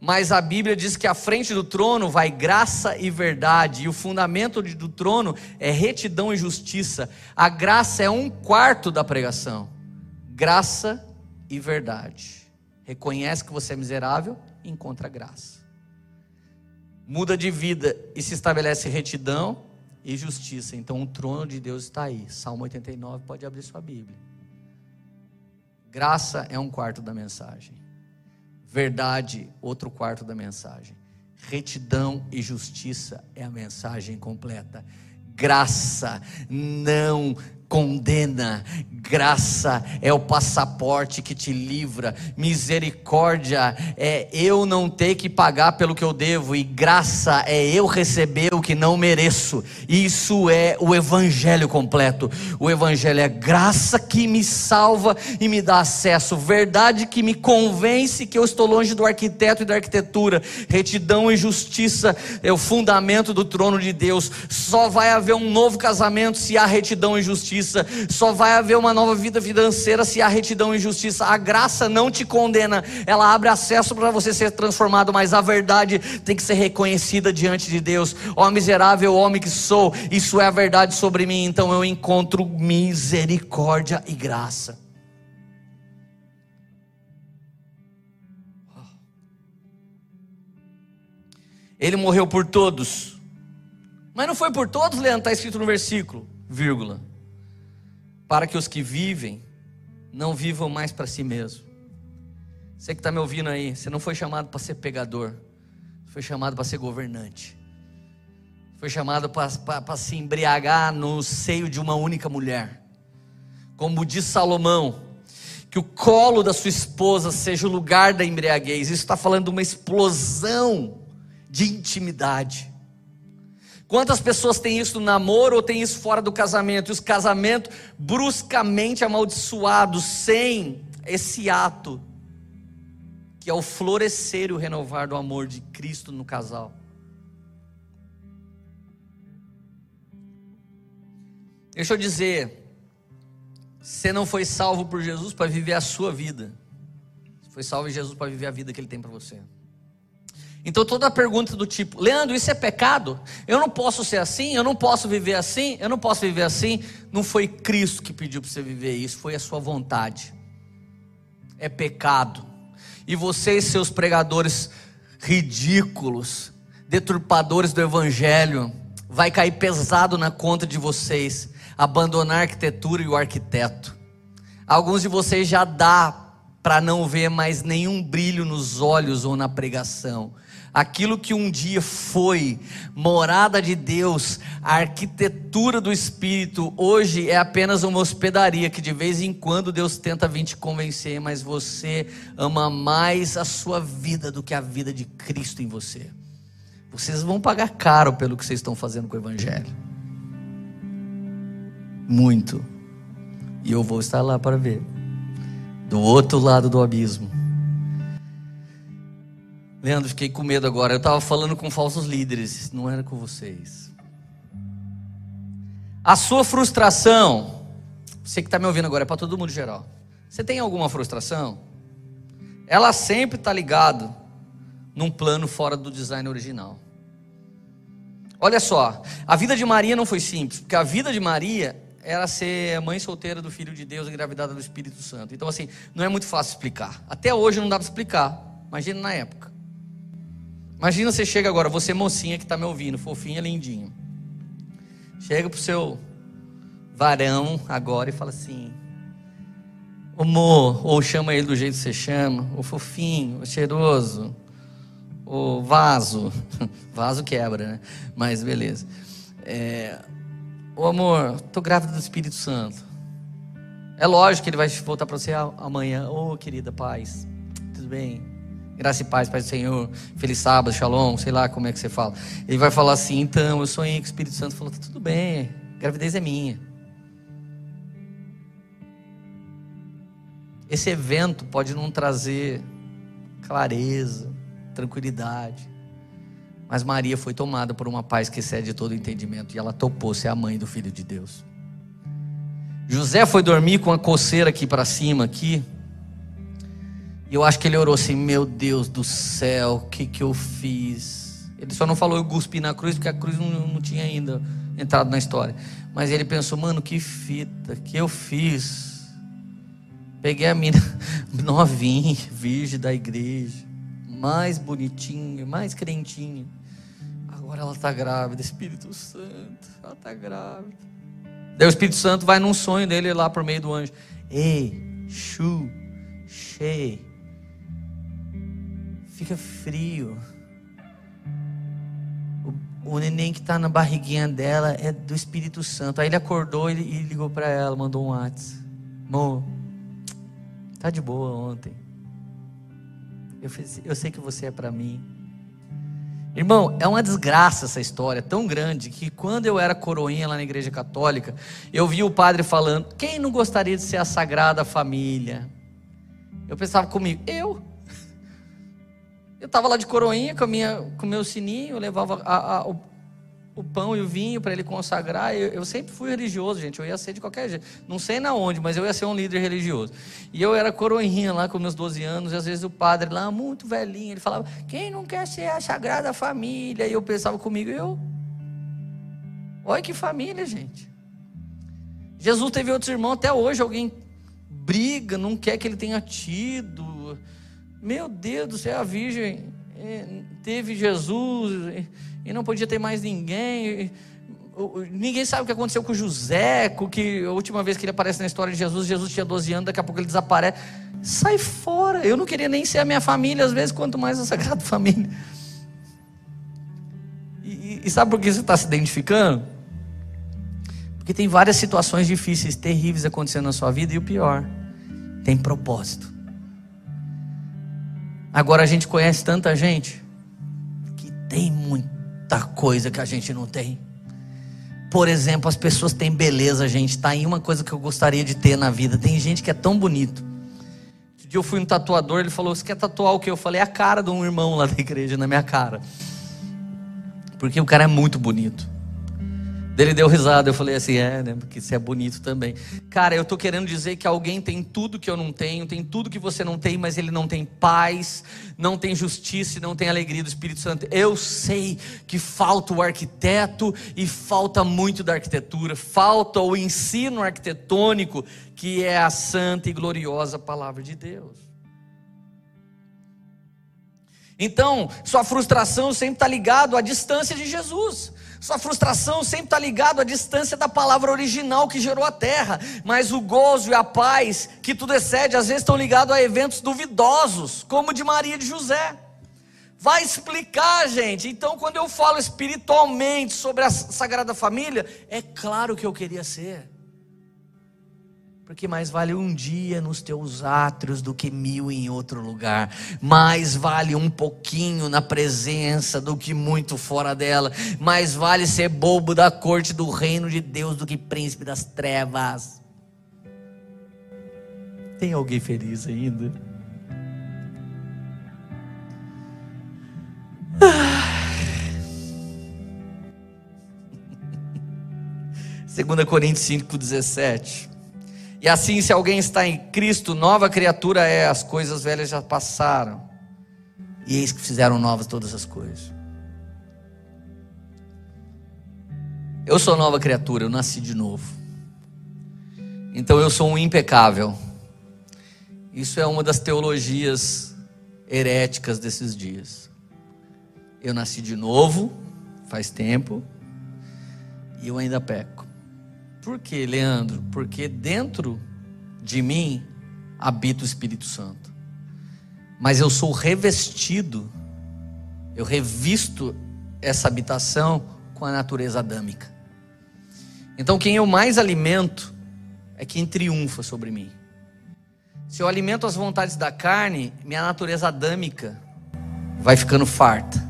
[SPEAKER 2] mas a Bíblia diz que à frente do trono vai graça e verdade, e o fundamento do trono é retidão e justiça. A graça é um quarto da pregação. Graça e verdade. Reconhece que você é miserável, encontra graça muda de vida e se estabelece retidão e justiça. Então o trono de Deus está aí. Salmo 89, pode abrir sua Bíblia. Graça é um quarto da mensagem. Verdade, outro quarto da mensagem. Retidão e justiça é a mensagem completa. Graça não condena, graça é o passaporte que te livra, misericórdia é eu não ter que pagar pelo que eu devo, e graça é eu receber o que não mereço. Isso é o evangelho completo. O evangelho é graça que me salva e me dá acesso, verdade que me convence que eu estou longe do arquiteto e da arquitetura, retidão e justiça é o fundamento do trono de Deus. Só vai haver um novo casamento se há retidão e justiça justiça. Só vai haver uma nova vida financeira se há retidão e justiça. A graça não te condena, ela abre acesso para você ser transformado, mas a verdade tem que ser reconhecida diante de Deus. Ó miserável homem que sou, isso é a verdade sobre mim, então eu encontro misericórdia e graça. Ele morreu por todos. Mas não foi por todos, Leandro, está escrito no versículo, vírgula para que os que vivem não vivam mais para si mesmo. Você que está me ouvindo aí, você não foi chamado para ser pegador, foi chamado para ser governante, foi chamado para se embriagar no seio de uma única mulher, como diz Salomão, que o colo da sua esposa seja o lugar da embriaguez, isso está falando de uma explosão de intimidade. Quantas pessoas têm isso no namoro ou têm isso fora do casamento? E os casamentos bruscamente amaldiçoados, sem esse ato, que é o florescer e o renovar do amor de Cristo no casal. Deixa eu dizer, você não foi salvo por Jesus para viver a sua vida, você foi salvo em Jesus para viver a vida que Ele tem para você. Então toda pergunta do tipo, Leandro, isso é pecado? Eu não posso ser assim, eu não posso viver assim, eu não posso viver assim. Não foi Cristo que pediu para você viver isso, foi a sua vontade. É pecado. E vocês, seus pregadores ridículos, deturpadores do evangelho, vai cair pesado na conta de vocês abandonar a arquitetura e o arquiteto. Alguns de vocês já dá para não ver mais nenhum brilho nos olhos ou na pregação. Aquilo que um dia foi morada de Deus, a arquitetura do Espírito, hoje é apenas uma hospedaria que de vez em quando Deus tenta vir te convencer, mas você ama mais a sua vida do que a vida de Cristo em você. Vocês vão pagar caro pelo que vocês estão fazendo com o Evangelho. Muito. E eu vou estar lá para ver do outro lado do abismo. Leandro, fiquei com medo agora. Eu estava falando com falsos líderes, não era com vocês. A sua frustração, você que está me ouvindo agora, é para todo mundo geral. Você tem alguma frustração? Ela sempre está ligado num plano fora do design original. Olha só, a vida de Maria não foi simples, porque a vida de Maria era ser mãe solteira do Filho de Deus, engravidada do Espírito Santo. Então, assim, não é muito fácil explicar. Até hoje não dá para explicar. Imagina na época. Imagina você chega agora, você mocinha que está me ouvindo, fofinha, lindinha. Chega pro seu varão agora e fala assim: Amor, ou chama ele do jeito que você chama, o fofinho, o cheiroso, o vaso. *laughs* vaso quebra, né? Mas beleza. É, Ô amor, tô grávida do Espírito Santo. É lógico que ele vai voltar para você amanhã. Ô oh, querida paz, tudo bem? Graça e paz, Pai do Senhor. Feliz sábado, shalom, sei lá como é que você fala. Ele vai falar assim: então, eu sonhei que o Espírito Santo falou: tá tudo bem, gravidez é minha. Esse evento pode não trazer clareza, tranquilidade. Mas Maria foi tomada por uma paz que excede todo entendimento e ela topou ser a mãe do filho de Deus. José foi dormir com a coceira aqui para cima aqui. E eu acho que ele orou assim: "Meu Deus do céu, o que que eu fiz?" Ele só não falou eu cuspi na cruz porque a cruz não, não tinha ainda entrado na história. Mas ele pensou: "Mano, que fita que eu fiz?" Peguei a mina *laughs* novinha, virgem da igreja mais bonitinha, mais crentinha. Agora ela está grávida, Espírito Santo, ela está grávida. Daí o Espírito Santo vai num sonho dele lá por meio do anjo. Ei, chu, che, fica frio. O, o neném que está na barriguinha dela é do Espírito Santo. Aí ele acordou e, ligou para ela, mandou um WhatsApp. Amor, tá de boa ontem. Eu, fiz, eu sei que você é para mim. Irmão, é uma desgraça essa história, tão grande, que quando eu era coroinha lá na igreja católica, eu vi o padre falando: quem não gostaria de ser a sagrada família? Eu pensava comigo, eu. *laughs* Eu estava lá de coroinha com, o meu sininho, eu levava a, a, o, pão e o vinho para ele consagrar. Eu, eu, sempre fui religioso, gente. Eu ia ser de qualquer jeito. Não sei na onde, mas eu ia ser um líder religioso. E eu era coroinha lá com meus 12 anos. E às vezes o padre lá, muito velhinho, ele falava: Quem não quer ser a Sagrada Família? E eu pensava comigo: Eu. Olha que família, gente. Jesus teve outros irmãos, até hoje alguém briga, não quer que ele tenha tido. Meu Deus do céu, a Virgem teve Jesus e não podia ter mais ninguém. Ninguém sabe o que aconteceu com José, que a última vez que ele aparece na história de Jesus, Jesus tinha 12 anos, daqui a pouco ele desaparece. Sai fora. Eu não queria nem ser a minha família, às vezes, quanto mais a Sagrada *laughs* Família. E, e sabe por que você está se identificando? Porque tem várias situações difíceis, terríveis acontecendo na sua vida, e o pior, tem propósito. Agora a gente conhece tanta gente que tem muito tanta coisa que a gente não tem. Por exemplo, as pessoas têm beleza, gente. Tá aí uma coisa que eu gostaria de ter na vida. Tem gente que é tão bonito. Um dia eu fui um tatuador, ele falou: Você quer tatuar o que? Eu falei: A cara de um irmão lá da igreja, na minha cara. Porque o cara é muito bonito. Ele deu risada, eu falei assim, é, né? Porque você é bonito também. Cara, eu estou querendo dizer que alguém tem tudo que eu não tenho, tem tudo que você não tem, mas ele não tem paz, não tem justiça não tem alegria do Espírito Santo. Eu sei que falta o arquiteto e falta muito da arquitetura, falta o ensino arquitetônico, que é a santa e gloriosa palavra de Deus. Então, sua frustração sempre está ligado à distância de Jesus. Sua frustração sempre está ligado à distância da palavra original que gerou a terra, mas o gozo e a paz que tudo excede, às vezes estão ligados a eventos duvidosos, como o de Maria e de José. Vai explicar, gente. Então, quando eu falo espiritualmente sobre a Sagrada Família, é claro que eu queria ser. Porque mais vale um dia nos teus átrios do que mil em outro lugar. Mais vale um pouquinho na presença do que muito fora dela. Mais vale ser bobo da corte do reino de Deus do que príncipe das trevas. Tem alguém feliz ainda? *laughs* Segunda Coríntios 5:17 e assim, se alguém está em Cristo, nova criatura é, as coisas velhas já passaram, e eis que fizeram novas todas as coisas. Eu sou nova criatura, eu nasci de novo. Então eu sou um impecável. Isso é uma das teologias heréticas desses dias. Eu nasci de novo, faz tempo, e eu ainda peco. Por que, Leandro? Porque dentro de mim habita o Espírito Santo. Mas eu sou revestido, eu revisto essa habitação com a natureza adâmica. Então, quem eu mais alimento é quem triunfa sobre mim. Se eu alimento as vontades da carne, minha natureza adâmica vai ficando farta.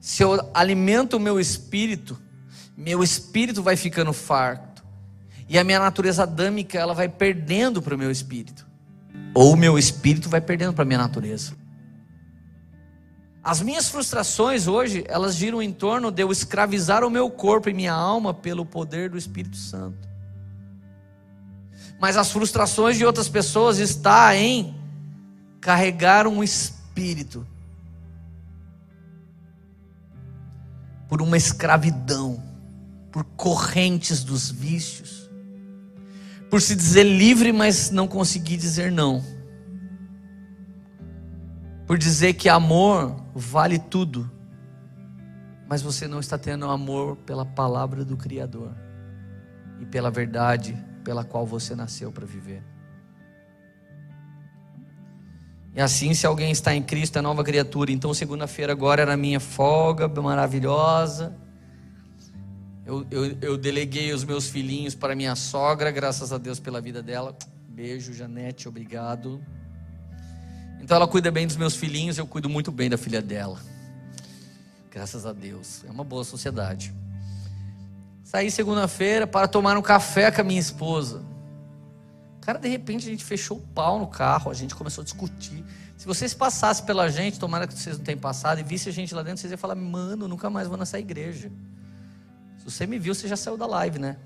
[SPEAKER 2] Se eu alimento o meu espírito, meu espírito vai ficando farto. E a minha natureza adâmica, ela vai perdendo para o meu espírito. Ou o meu espírito vai perdendo para a minha natureza. As minhas frustrações hoje, elas giram em torno de eu escravizar o meu corpo e minha alma pelo poder do Espírito Santo. Mas as frustrações de outras pessoas está em carregar um espírito por uma escravidão, por correntes dos vícios por se dizer livre, mas não conseguir dizer não. Por dizer que amor vale tudo, mas você não está tendo amor pela palavra do Criador e pela verdade pela qual você nasceu para viver. E assim, se alguém está em Cristo, é nova criatura. Então, segunda-feira agora era minha folga maravilhosa eu, eu, eu, deleguei os meus filhinhos para minha sogra, graças a Deus pela vida dela. Beijo, Janete, obrigado. Então ela cuida bem dos meus filhinhos, eu cuido muito bem da filha dela. Graças a Deus. É uma boa sociedade. Saí segunda-feira para tomar um café com a minha esposa. Cara, de repente a gente fechou o pau no carro, a gente começou a discutir. Se vocês passassem pela gente, tomara que vocês não tenham passado, e vissem a gente lá dentro, vocês iam falar: mano, nunca mais vou nessa igreja. Você me viu, você já saiu da live, né?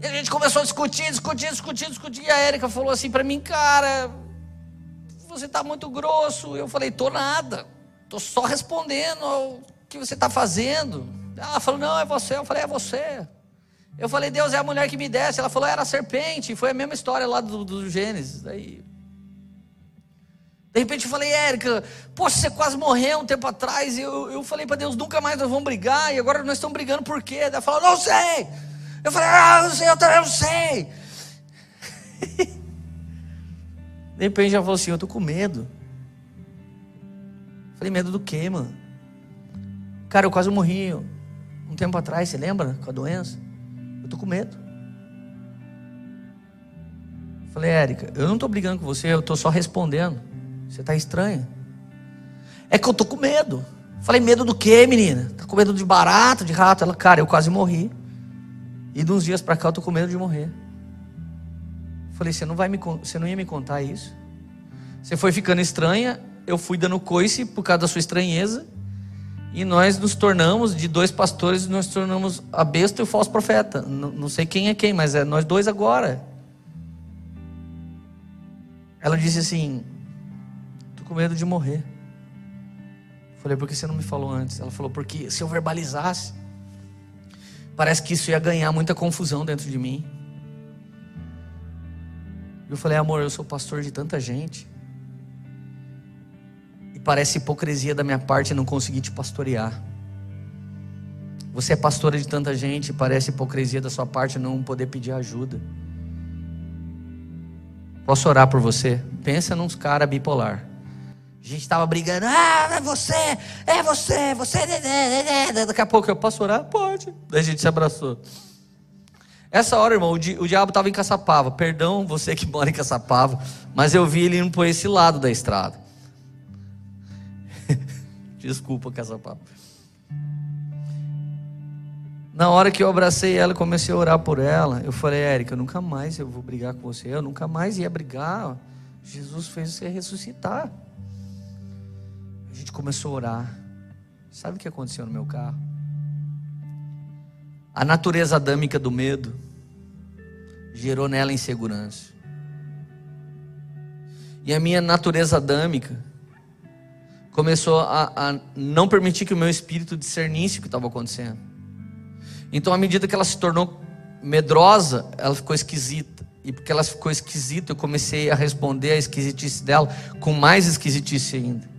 [SPEAKER 2] E a gente começou a discutir, discutir, discutir, discutir. E a Érica falou assim para mim, cara, você está muito grosso. Eu falei, tô nada. Tô só respondendo ao que você está fazendo. Ela falou, não, é você. Eu falei, é você. Eu falei, Deus é a mulher que me desce. Ela falou, era a serpente. Foi a mesma história lá do, do Gênesis. Daí de repente eu falei, Érica, poxa, você quase morreu um tempo atrás. E eu, eu falei para Deus, nunca mais nós vamos brigar. E agora nós estamos brigando por quê? Ela falou, não sei. Eu falei, ah, não sei, eu também não sei. *laughs* De repente ela falou assim, eu estou com medo. Eu falei, medo do quê, mano? Cara, eu quase morri um tempo atrás, você lembra? Com a doença. Eu estou com medo. Eu falei, Érica, eu não estou brigando com você, eu estou só respondendo. Você está estranha. É que eu tô com medo. Falei, medo do quê, menina? Tá com medo de barato, de rato? Ela, cara, eu quase morri. E de uns dias para cá eu tô com medo de morrer. Falei, você não vai me, você não ia me contar isso? Você foi ficando estranha, eu fui dando coice por causa da sua estranheza. E nós nos tornamos, de dois pastores, nós tornamos a besta e o falso profeta. Não, não sei quem é quem, mas é nós dois agora. Ela disse assim: com medo de morrer. Falei, por que você não me falou antes? Ela falou, porque se eu verbalizasse, parece que isso ia ganhar muita confusão dentro de mim. Eu falei, amor, eu sou pastor de tanta gente. E parece hipocrisia da minha parte não conseguir te pastorear. Você é pastora de tanta gente, parece hipocrisia da sua parte não poder pedir ajuda. Posso orar por você? Pensa nos cara bipolar. A gente estava brigando, ah, é você, é você, você. Daqui a pouco eu posso orar? Pode. Daí a gente se abraçou. Essa hora, irmão, o, di o diabo estava em Caçapava. Perdão você que mora em Caçapava, mas eu vi ele indo por esse lado da estrada. *laughs* Desculpa, Caçapava. Na hora que eu abracei ela e comecei a orar por ela, eu falei, Érica, nunca mais eu vou brigar com você, eu nunca mais ia brigar. Jesus fez você ressuscitar. Gente começou a orar. Sabe o que aconteceu no meu carro? A natureza adâmica do medo gerou nela insegurança. E a minha natureza adâmica começou a, a não permitir que o meu espírito discernisse o que estava acontecendo. Então, à medida que ela se tornou medrosa, ela ficou esquisita. E porque ela ficou esquisita, eu comecei a responder a esquisitice dela com mais esquisitice ainda.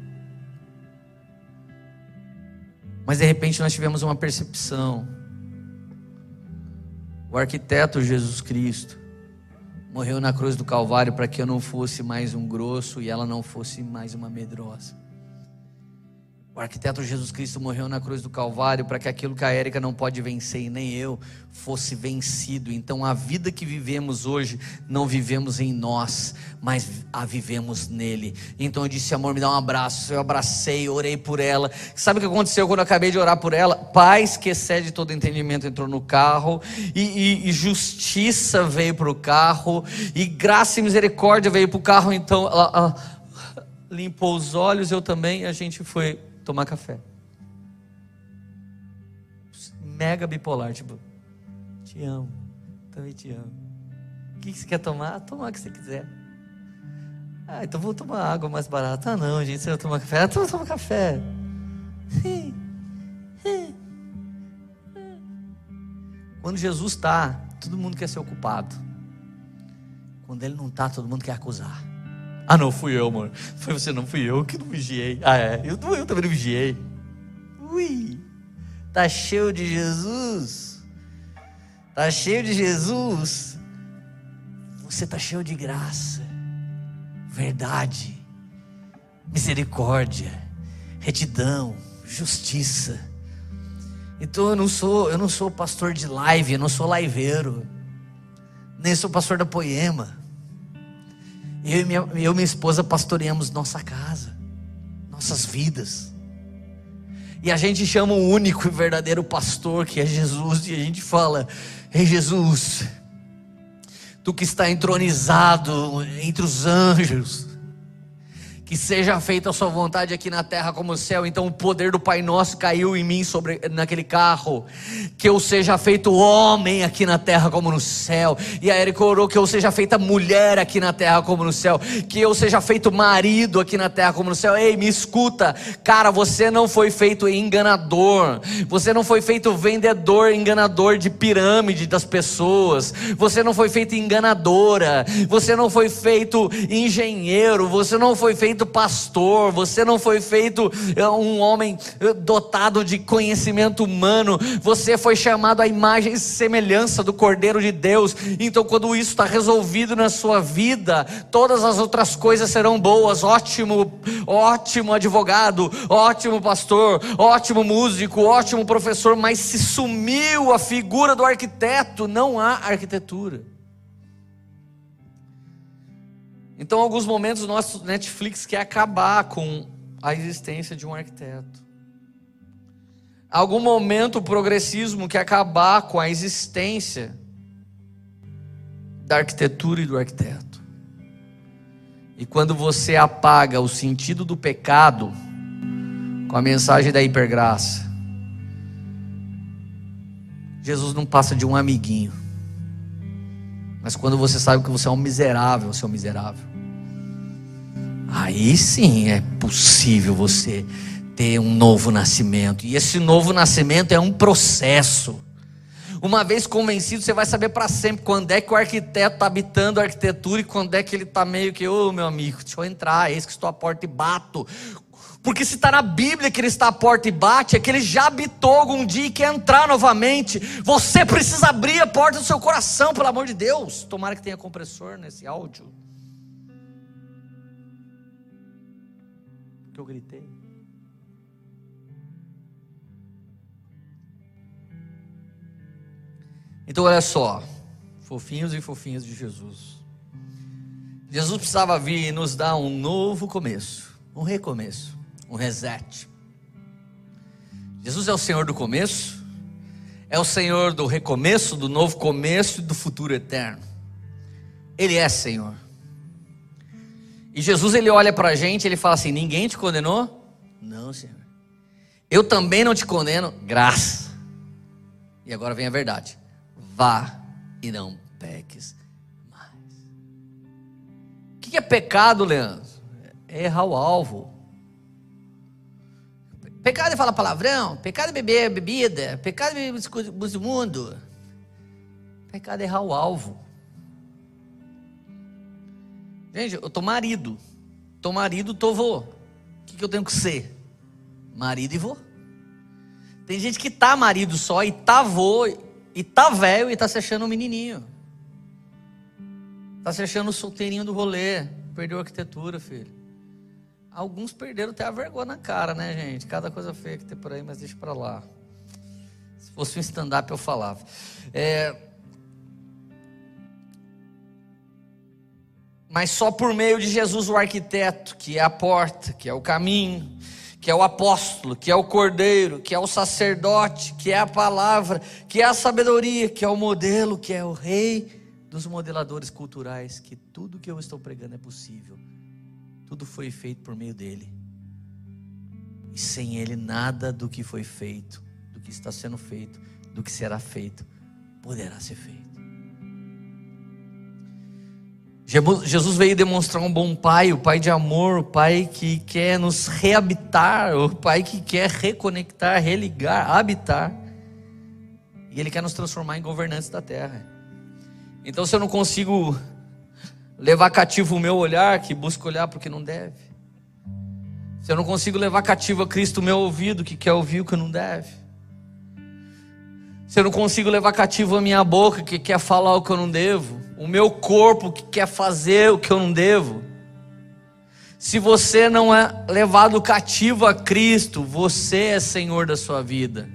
[SPEAKER 2] Mas de repente nós tivemos uma percepção. O arquiteto Jesus Cristo morreu na cruz do Calvário para que eu não fosse mais um grosso e ela não fosse mais uma medrosa. O arquiteto Jesus Cristo morreu na cruz do Calvário para que aquilo que a Érica não pode vencer e nem eu fosse vencido. Então a vida que vivemos hoje não vivemos em nós, mas a vivemos nele. Então eu disse: amor, me dá um abraço. Eu abracei, orei por ela. Sabe o que aconteceu quando eu acabei de orar por ela? Paz que excede todo entendimento entrou no carro, e, e, e justiça veio para o carro, e graça e misericórdia veio para o carro. Então ela, ela limpou os olhos, eu também, e a gente foi tomar café. Mega bipolar, tipo, te amo, também te amo. O que você quer tomar? Tomar o que você quiser. Ah, então vou tomar água mais barata. Ah, não, gente, você vai tomar café? Ah, então vou tomar café. *laughs* Quando Jesus está, todo mundo quer ser ocupado. Quando ele não está, todo mundo quer acusar. Ah, não, fui eu, amor. Foi você, não fui eu que não vigiei. Ah, é. Eu, eu também não vigiei. Ui. Tá cheio de Jesus. Tá cheio de Jesus. Você tá cheio de graça, verdade, misericórdia, retidão, justiça. Então eu não sou, eu não sou pastor de live, eu não sou liveiro. Nem sou pastor da poema. Eu e minha, eu e minha esposa pastoreamos nossa casa, nossas vidas. E a gente chama o único e verdadeiro pastor, que é Jesus, e a gente fala: Ei Jesus, tu que está entronizado entre os anjos, que seja feita a sua vontade aqui na terra como no céu. Então o poder do Pai Nosso caiu em mim sobre naquele carro. Que eu seja feito homem aqui na terra como no céu. E a Erika orou que eu seja feita mulher aqui na terra como no céu. Que eu seja feito marido aqui na terra como no céu. Ei, me escuta, cara, você não foi feito enganador. Você não foi feito vendedor, enganador de pirâmide das pessoas. Você não foi feito enganadora. Você não foi feito engenheiro. Você não foi feito feito pastor, você não foi feito eh, um homem eh, dotado de conhecimento humano, você foi chamado à imagem e semelhança do Cordeiro de Deus. Então, quando isso está resolvido na sua vida, todas as outras coisas serão boas. Ótimo, ótimo advogado, ótimo pastor, ótimo músico, ótimo professor, mas se sumiu a figura do arquiteto, não há arquitetura. Então, em alguns momentos, o nosso Netflix quer acabar com a existência de um arquiteto. Em algum momento, o progressismo quer acabar com a existência da arquitetura e do arquiteto. E quando você apaga o sentido do pecado com a mensagem da hipergraça, Jesus não passa de um amiguinho. Mas quando você sabe que você é um miserável, você é um miserável. Aí sim é possível você ter um novo nascimento. E esse novo nascimento é um processo. Uma vez convencido, você vai saber para sempre quando é que o arquiteto está habitando a arquitetura e quando é que ele está meio que, ô oh, meu amigo, deixa eu entrar, eis que estou à porta e bato. Porque se está na Bíblia que ele está à porta e bate, é que ele já habitou algum dia e quer entrar novamente. Você precisa abrir a porta do seu coração, pelo amor de Deus. Tomara que tenha compressor nesse áudio. Eu gritei. Então olha só, fofinhos e fofinhas de Jesus. Jesus precisava vir e nos dar um novo começo, um recomeço um reset. Jesus é o Senhor do começo, é o Senhor do recomeço, do novo começo e do futuro eterno. Ele é Senhor. E Jesus ele olha para a gente, ele fala assim: ninguém te condenou? Não, Senhor. Eu também não te condeno, graça. E agora vem a verdade: vá e não peques mais. O que é pecado, Leandro? É errar o alvo. Pecado é falar palavrão, pecado é beber bebida, pecado é beber do mundo. Pecado é errar o alvo. Gente, eu tô marido. Tô marido, tô vô. O que, que eu tenho que ser? Marido e vô. Tem gente que tá marido só e tá vô, e tá velho e tá se achando um menininho. Tá se achando o solteirinho do rolê. Perdeu a arquitetura, filho. Alguns perderam até a vergonha na cara, né, gente? Cada coisa feia que tem por aí, mas deixa para lá. Se fosse um stand-up, eu falava. É... Mas só por meio de Jesus, o arquiteto, que é a porta, que é o caminho, que é o apóstolo, que é o cordeiro, que é o sacerdote, que é a palavra, que é a sabedoria, que é o modelo, que é o rei dos modeladores culturais, que tudo que eu estou pregando é possível tudo foi feito por meio dele. E sem ele, nada do que foi feito, do que está sendo feito, do que será feito, poderá ser feito. Jesus veio demonstrar um bom pai, o pai de amor, o pai que quer nos reabitar, o pai que quer reconectar, religar, habitar. E ele quer nos transformar em governantes da terra. Então, se eu não consigo levar cativo o meu olhar, que busca olhar para o que não deve. Se eu não consigo levar cativo a Cristo o meu ouvido, que quer ouvir o que não deve. Se eu não consigo levar cativo a minha boca, que quer falar o que eu não devo. O meu corpo, que quer fazer o que eu não devo. Se você não é levado cativo a Cristo, você é Senhor da sua vida.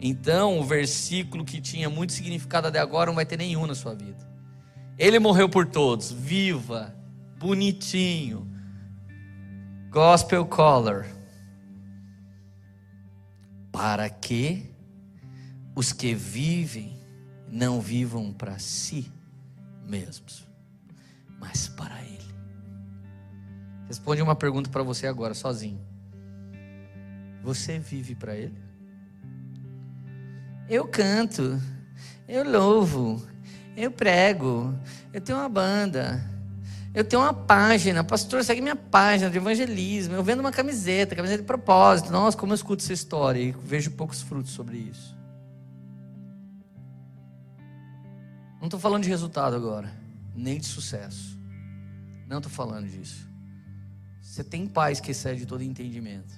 [SPEAKER 2] Então, o versículo que tinha muito significado até agora não vai ter nenhum na sua vida. Ele morreu por todos, viva, bonitinho, gospel color, para que os que vivem não vivam para si mesmos, mas para Ele. Responde uma pergunta para você agora, sozinho. Você vive para Ele? Eu canto, eu louvo, eu prego, eu tenho uma banda, eu tenho uma página, pastor, segue minha página de evangelismo, eu vendo uma camiseta, camiseta de propósito. Nossa, como eu escuto essa história e vejo poucos frutos sobre isso. Não estou falando de resultado agora, nem de sucesso. Não estou falando disso. Você tem paz que excede todo entendimento.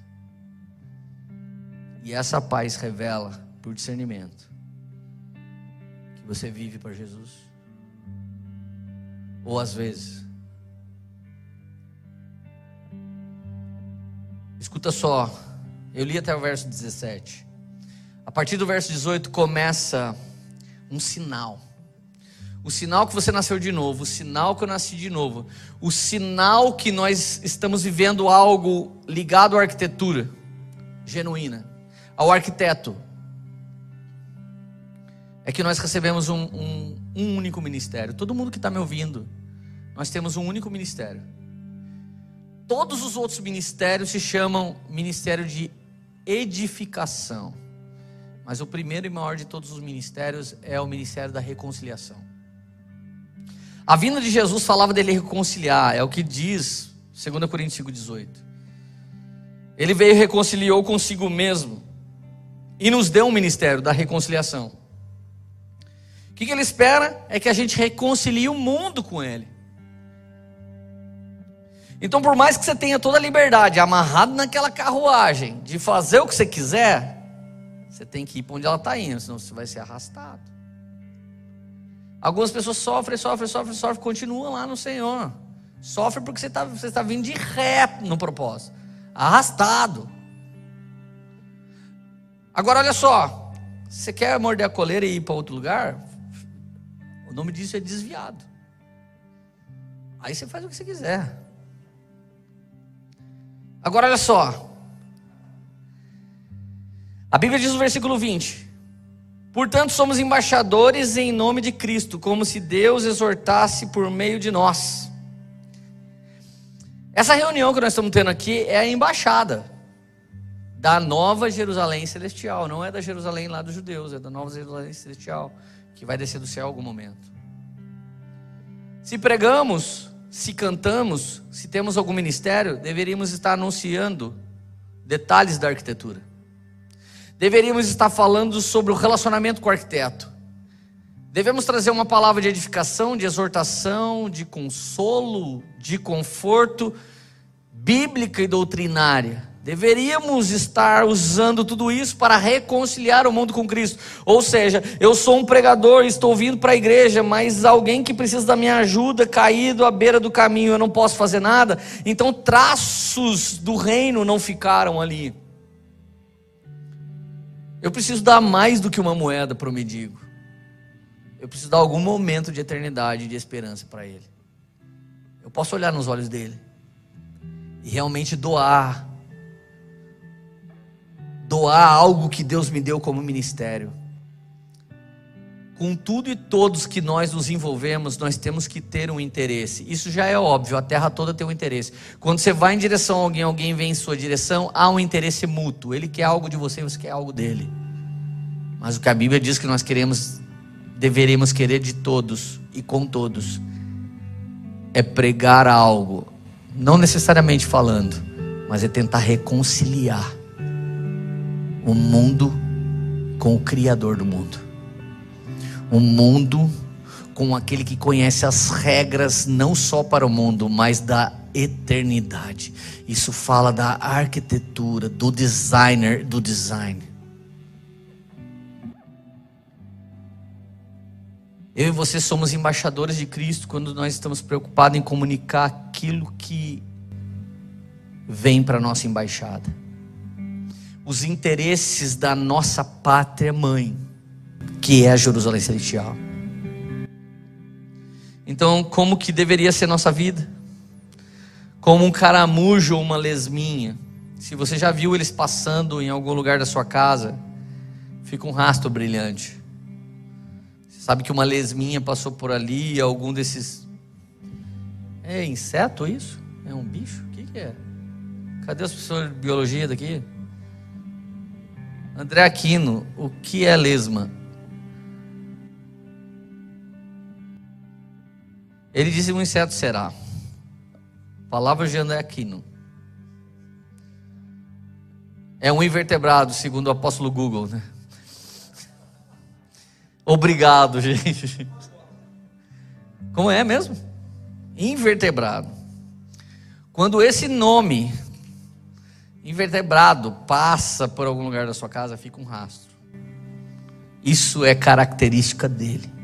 [SPEAKER 2] E essa paz revela por discernimento você vive para Jesus? Ou às vezes, escuta só, eu li até o verso 17. A partir do verso 18 começa um sinal. O sinal que você nasceu de novo, o sinal que eu nasci de novo, o sinal que nós estamos vivendo algo ligado à arquitetura genuína, ao arquiteto, é que nós recebemos um, um, um único ministério. Todo mundo que está me ouvindo, nós temos um único ministério. Todos os outros ministérios se chamam ministério de edificação. Mas o primeiro e maior de todos os ministérios é o ministério da reconciliação. A vinda de Jesus falava dele reconciliar, é o que diz 2 Coríntios 5,18. Ele veio e reconciliou consigo mesmo e nos deu um ministério da reconciliação que, que ele espera? É que a gente reconcilie o mundo com ele. Então, por mais que você tenha toda a liberdade amarrado naquela carruagem de fazer o que você quiser, você tem que ir para onde ela está indo, senão você vai ser arrastado. Algumas pessoas sofrem, sofrem, sofrem, sofrem, continuam lá no Senhor. Sofre porque você está você tá vindo de ré no propósito, arrastado. Agora olha só, você quer morder a coleira e ir para outro lugar? O nome disso é desviado. Aí você faz o que você quiser. Agora olha só. A Bíblia diz no versículo 20: Portanto, somos embaixadores em nome de Cristo, como se Deus exortasse por meio de nós. Essa reunião que nós estamos tendo aqui é a embaixada da nova Jerusalém celestial, não é da Jerusalém lá dos judeus, é da nova Jerusalém celestial, que vai descer do céu em algum momento. Se pregamos, se cantamos, se temos algum ministério, deveríamos estar anunciando detalhes da arquitetura. Deveríamos estar falando sobre o relacionamento com o arquiteto. Devemos trazer uma palavra de edificação, de exortação, de consolo, de conforto, bíblica e doutrinária. Deveríamos estar usando tudo isso para reconciliar o mundo com Cristo. Ou seja, eu sou um pregador, estou vindo para a igreja, mas alguém que precisa da minha ajuda, caído à beira do caminho, eu não posso fazer nada. Então, traços do reino não ficaram ali. Eu preciso dar mais do que uma moeda para o mendigo. Eu preciso dar algum momento de eternidade, de esperança para ele. Eu posso olhar nos olhos dele e realmente doar doar algo que Deus me deu como ministério. Com tudo e todos que nós nos envolvemos, nós temos que ter um interesse. Isso já é óbvio, a terra toda tem um interesse. Quando você vai em direção a alguém, alguém vem em sua direção, há um interesse mútuo. Ele quer algo de você, você quer algo dele. Mas o que a Bíblia diz que nós queremos, deveremos querer de todos e com todos, é pregar algo, não necessariamente falando, mas é tentar reconciliar o mundo com o Criador do mundo. Um mundo com aquele que conhece as regras não só para o mundo, mas da eternidade. Isso fala da arquitetura, do designer, do design. Eu e você somos embaixadores de Cristo quando nós estamos preocupados em comunicar aquilo que vem para a nossa embaixada os interesses da nossa pátria mãe, que é a Jerusalém Celestial. Então, como que deveria ser nossa vida? Como um caramujo ou uma lesminha. Se você já viu eles passando em algum lugar da sua casa, fica um rastro brilhante. Você sabe que uma lesminha passou por ali, algum desses. É inseto isso? É um bicho? O que, que é? Cadê os professores de biologia daqui? André Aquino, o que é lesma? Ele disse: um inseto será. Palavras de André Aquino. É um invertebrado, segundo o apóstolo Google, né? Obrigado, *laughs* gente. Como é mesmo? Invertebrado. Quando esse nome invertebrado passa por algum lugar da sua casa, fica um rastro. Isso é característica dele.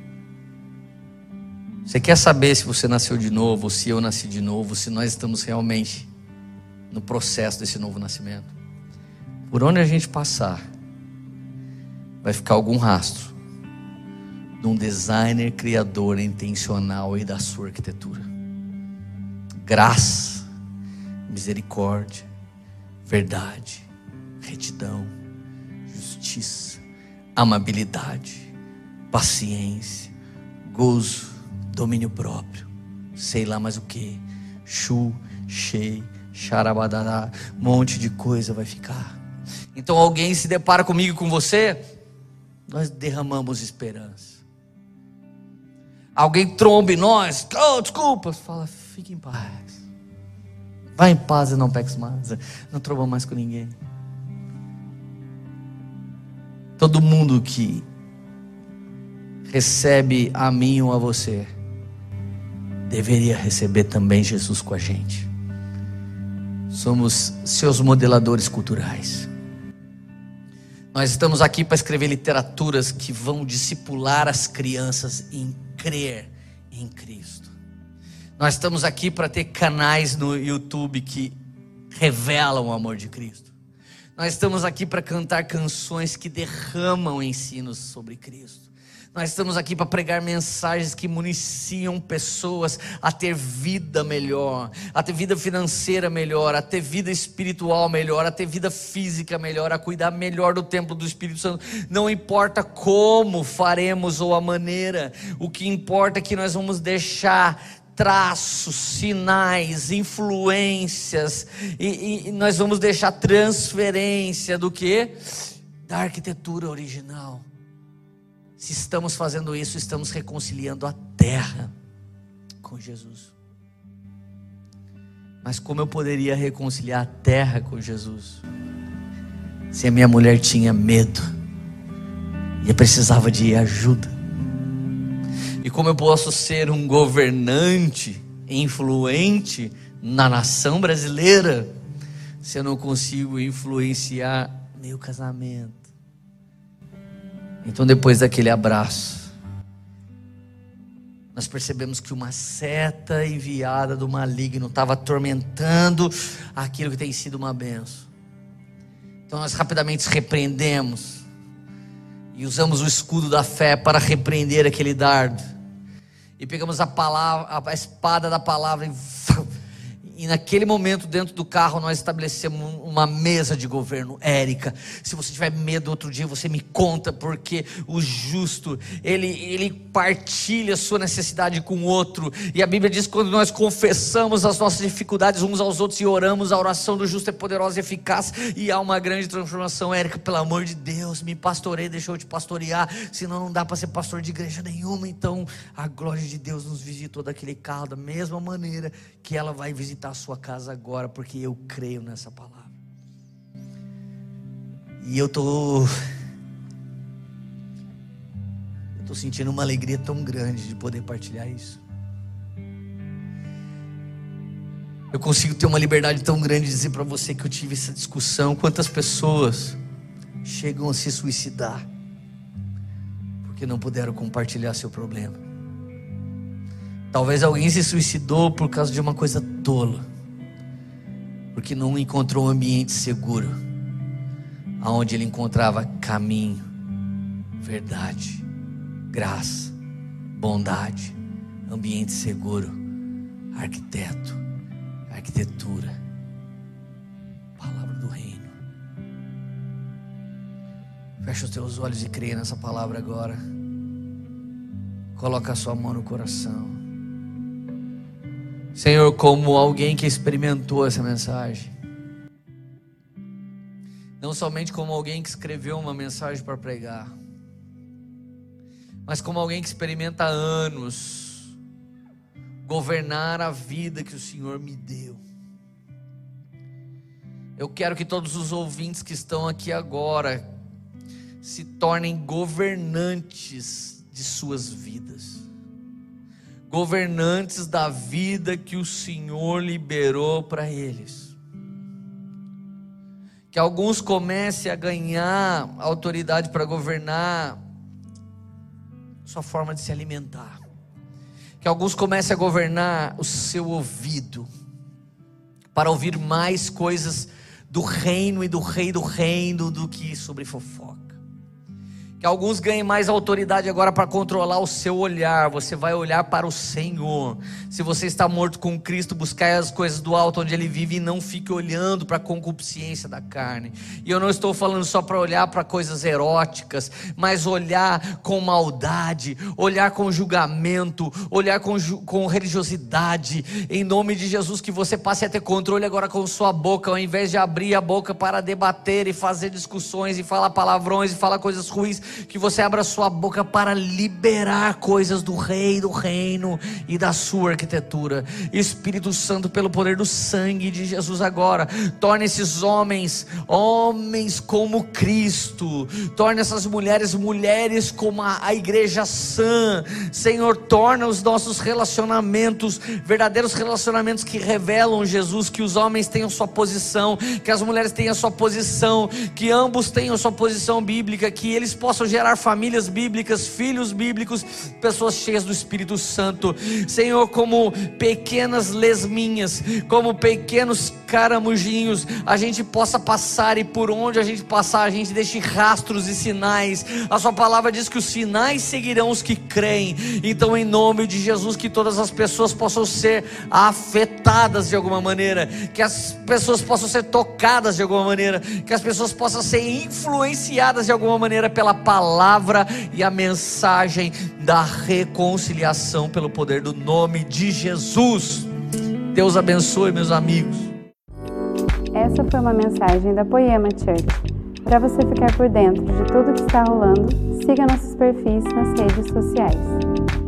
[SPEAKER 2] Você quer saber se você nasceu de novo, se eu nasci de novo, se nós estamos realmente no processo desse novo nascimento? Por onde a gente passar, vai ficar algum rastro de um designer criador intencional e da sua arquitetura. Graça, misericórdia, verdade, retidão, justiça, amabilidade, paciência, gozo, domínio próprio, sei lá mais o que, chu, chei, xarabadadá, um monte de coisa vai ficar. Então alguém se depara comigo com você, nós derramamos esperança. Alguém tromba em nós, oh, desculpa, fala, fique em paz. Vai em paz e não peques mais. Não trova mais com ninguém. Todo mundo que recebe a mim ou a você, deveria receber também Jesus com a gente. somos seus modeladores culturais. Nós estamos aqui para escrever literaturas que vão discipular as crianças em crer em Cristo. Nós estamos aqui para ter canais no YouTube que revelam o amor de Cristo. Nós estamos aqui para cantar canções que derramam ensinos sobre Cristo. Nós estamos aqui para pregar mensagens que municiam pessoas a ter vida melhor, a ter vida financeira melhor, a ter vida espiritual melhor, a ter vida física melhor, a cuidar melhor do templo do Espírito Santo. Não importa como faremos ou a maneira, o que importa é que nós vamos deixar traços, sinais, influências, e, e, nós vamos deixar transferência do que? Da arquitetura original. Se estamos fazendo isso, estamos reconciliando a terra com Jesus. Mas como eu poderia reconciliar a terra com Jesus? Se a minha mulher tinha medo e precisava de ajuda. E como eu posso ser um governante influente na nação brasileira se eu não consigo influenciar meu casamento? Então, depois daquele abraço, nós percebemos que uma seta enviada do maligno estava atormentando aquilo que tem sido uma benção. Então, nós rapidamente repreendemos e usamos o escudo da fé para repreender aquele dardo. E pegamos a palavra, a espada da palavra e e naquele momento, dentro do carro, nós estabelecemos uma mesa de governo. Érica, se você tiver medo outro dia, você me conta, porque o justo, ele, ele partilha a sua necessidade com o outro. E a Bíblia diz que quando nós confessamos as nossas dificuldades uns aos outros e oramos, a oração do justo é poderosa e eficaz. E há uma grande transformação. Érica, pelo amor de Deus, me pastorei, deixou eu te pastorear. Senão não dá para ser pastor de igreja nenhuma. Então, a glória de Deus nos visitou daquele carro, da mesma maneira que ela vai visitar a sua casa agora, porque eu creio nessa palavra. E eu tô eu tô sentindo uma alegria tão grande de poder partilhar isso. Eu consigo ter uma liberdade tão grande de dizer para você que eu tive essa discussão. Quantas pessoas chegam a se suicidar porque não puderam compartilhar seu problema? Talvez alguém se suicidou por causa de uma coisa tola, porque não encontrou um ambiente seguro, aonde ele encontrava caminho, verdade, graça, bondade, ambiente seguro, arquiteto, arquitetura, palavra do reino. Fecha os teus olhos e creia nessa palavra agora. Coloca a sua mão no coração. Senhor, como alguém que experimentou essa mensagem, não somente como alguém que escreveu uma mensagem para pregar, mas como alguém que experimenta anos governar a vida que o Senhor me deu. Eu quero que todos os ouvintes que estão aqui agora se tornem governantes de suas vidas governantes da vida que o Senhor liberou para eles. Que alguns comecem a ganhar autoridade para governar sua forma de se alimentar. Que alguns comecem a governar o seu ouvido para ouvir mais coisas do reino e do rei do reino do que sobre fofoca. Que alguns ganhem mais autoridade agora para controlar o seu olhar. Você vai olhar para o Senhor. Se você está morto com Cristo, buscai as coisas do alto onde Ele vive e não fique olhando para a concupiscência da carne. E eu não estou falando só para olhar para coisas eróticas, mas olhar com maldade, olhar com julgamento, olhar com, com religiosidade. Em nome de Jesus, que você passe a ter controle agora com sua boca, ao invés de abrir a boca para debater e fazer discussões e falar palavrões e falar coisas ruins que você abra sua boca para liberar coisas do rei, do reino e da sua arquitetura. Espírito Santo, pelo poder do sangue de Jesus agora, torne esses homens homens como Cristo. Torne essas mulheres mulheres como a, a igreja sã. Senhor, torna os nossos relacionamentos verdadeiros relacionamentos que revelam Jesus, que os homens tenham sua posição, que as mulheres tenham sua posição, que ambos tenham sua posição bíblica, que eles gerar famílias bíblicas, filhos bíblicos, pessoas cheias do Espírito Santo. Senhor, como pequenas lesminhas, como pequenos caramujinhos, a gente possa passar e por onde a gente passar, a gente deixe rastros e sinais. A sua palavra diz que os sinais seguirão os que creem. Então, em nome de Jesus, que todas as pessoas possam ser afetadas de alguma maneira, que as pessoas possam ser tocadas de alguma maneira, que as pessoas possam ser influenciadas de alguma maneira pela palavra e a mensagem da reconciliação pelo poder do nome de Jesus. Deus abençoe, meus amigos.
[SPEAKER 1] Essa foi uma mensagem da Poema Church. Para você ficar por dentro de tudo que está rolando, siga nossos perfis nas redes sociais.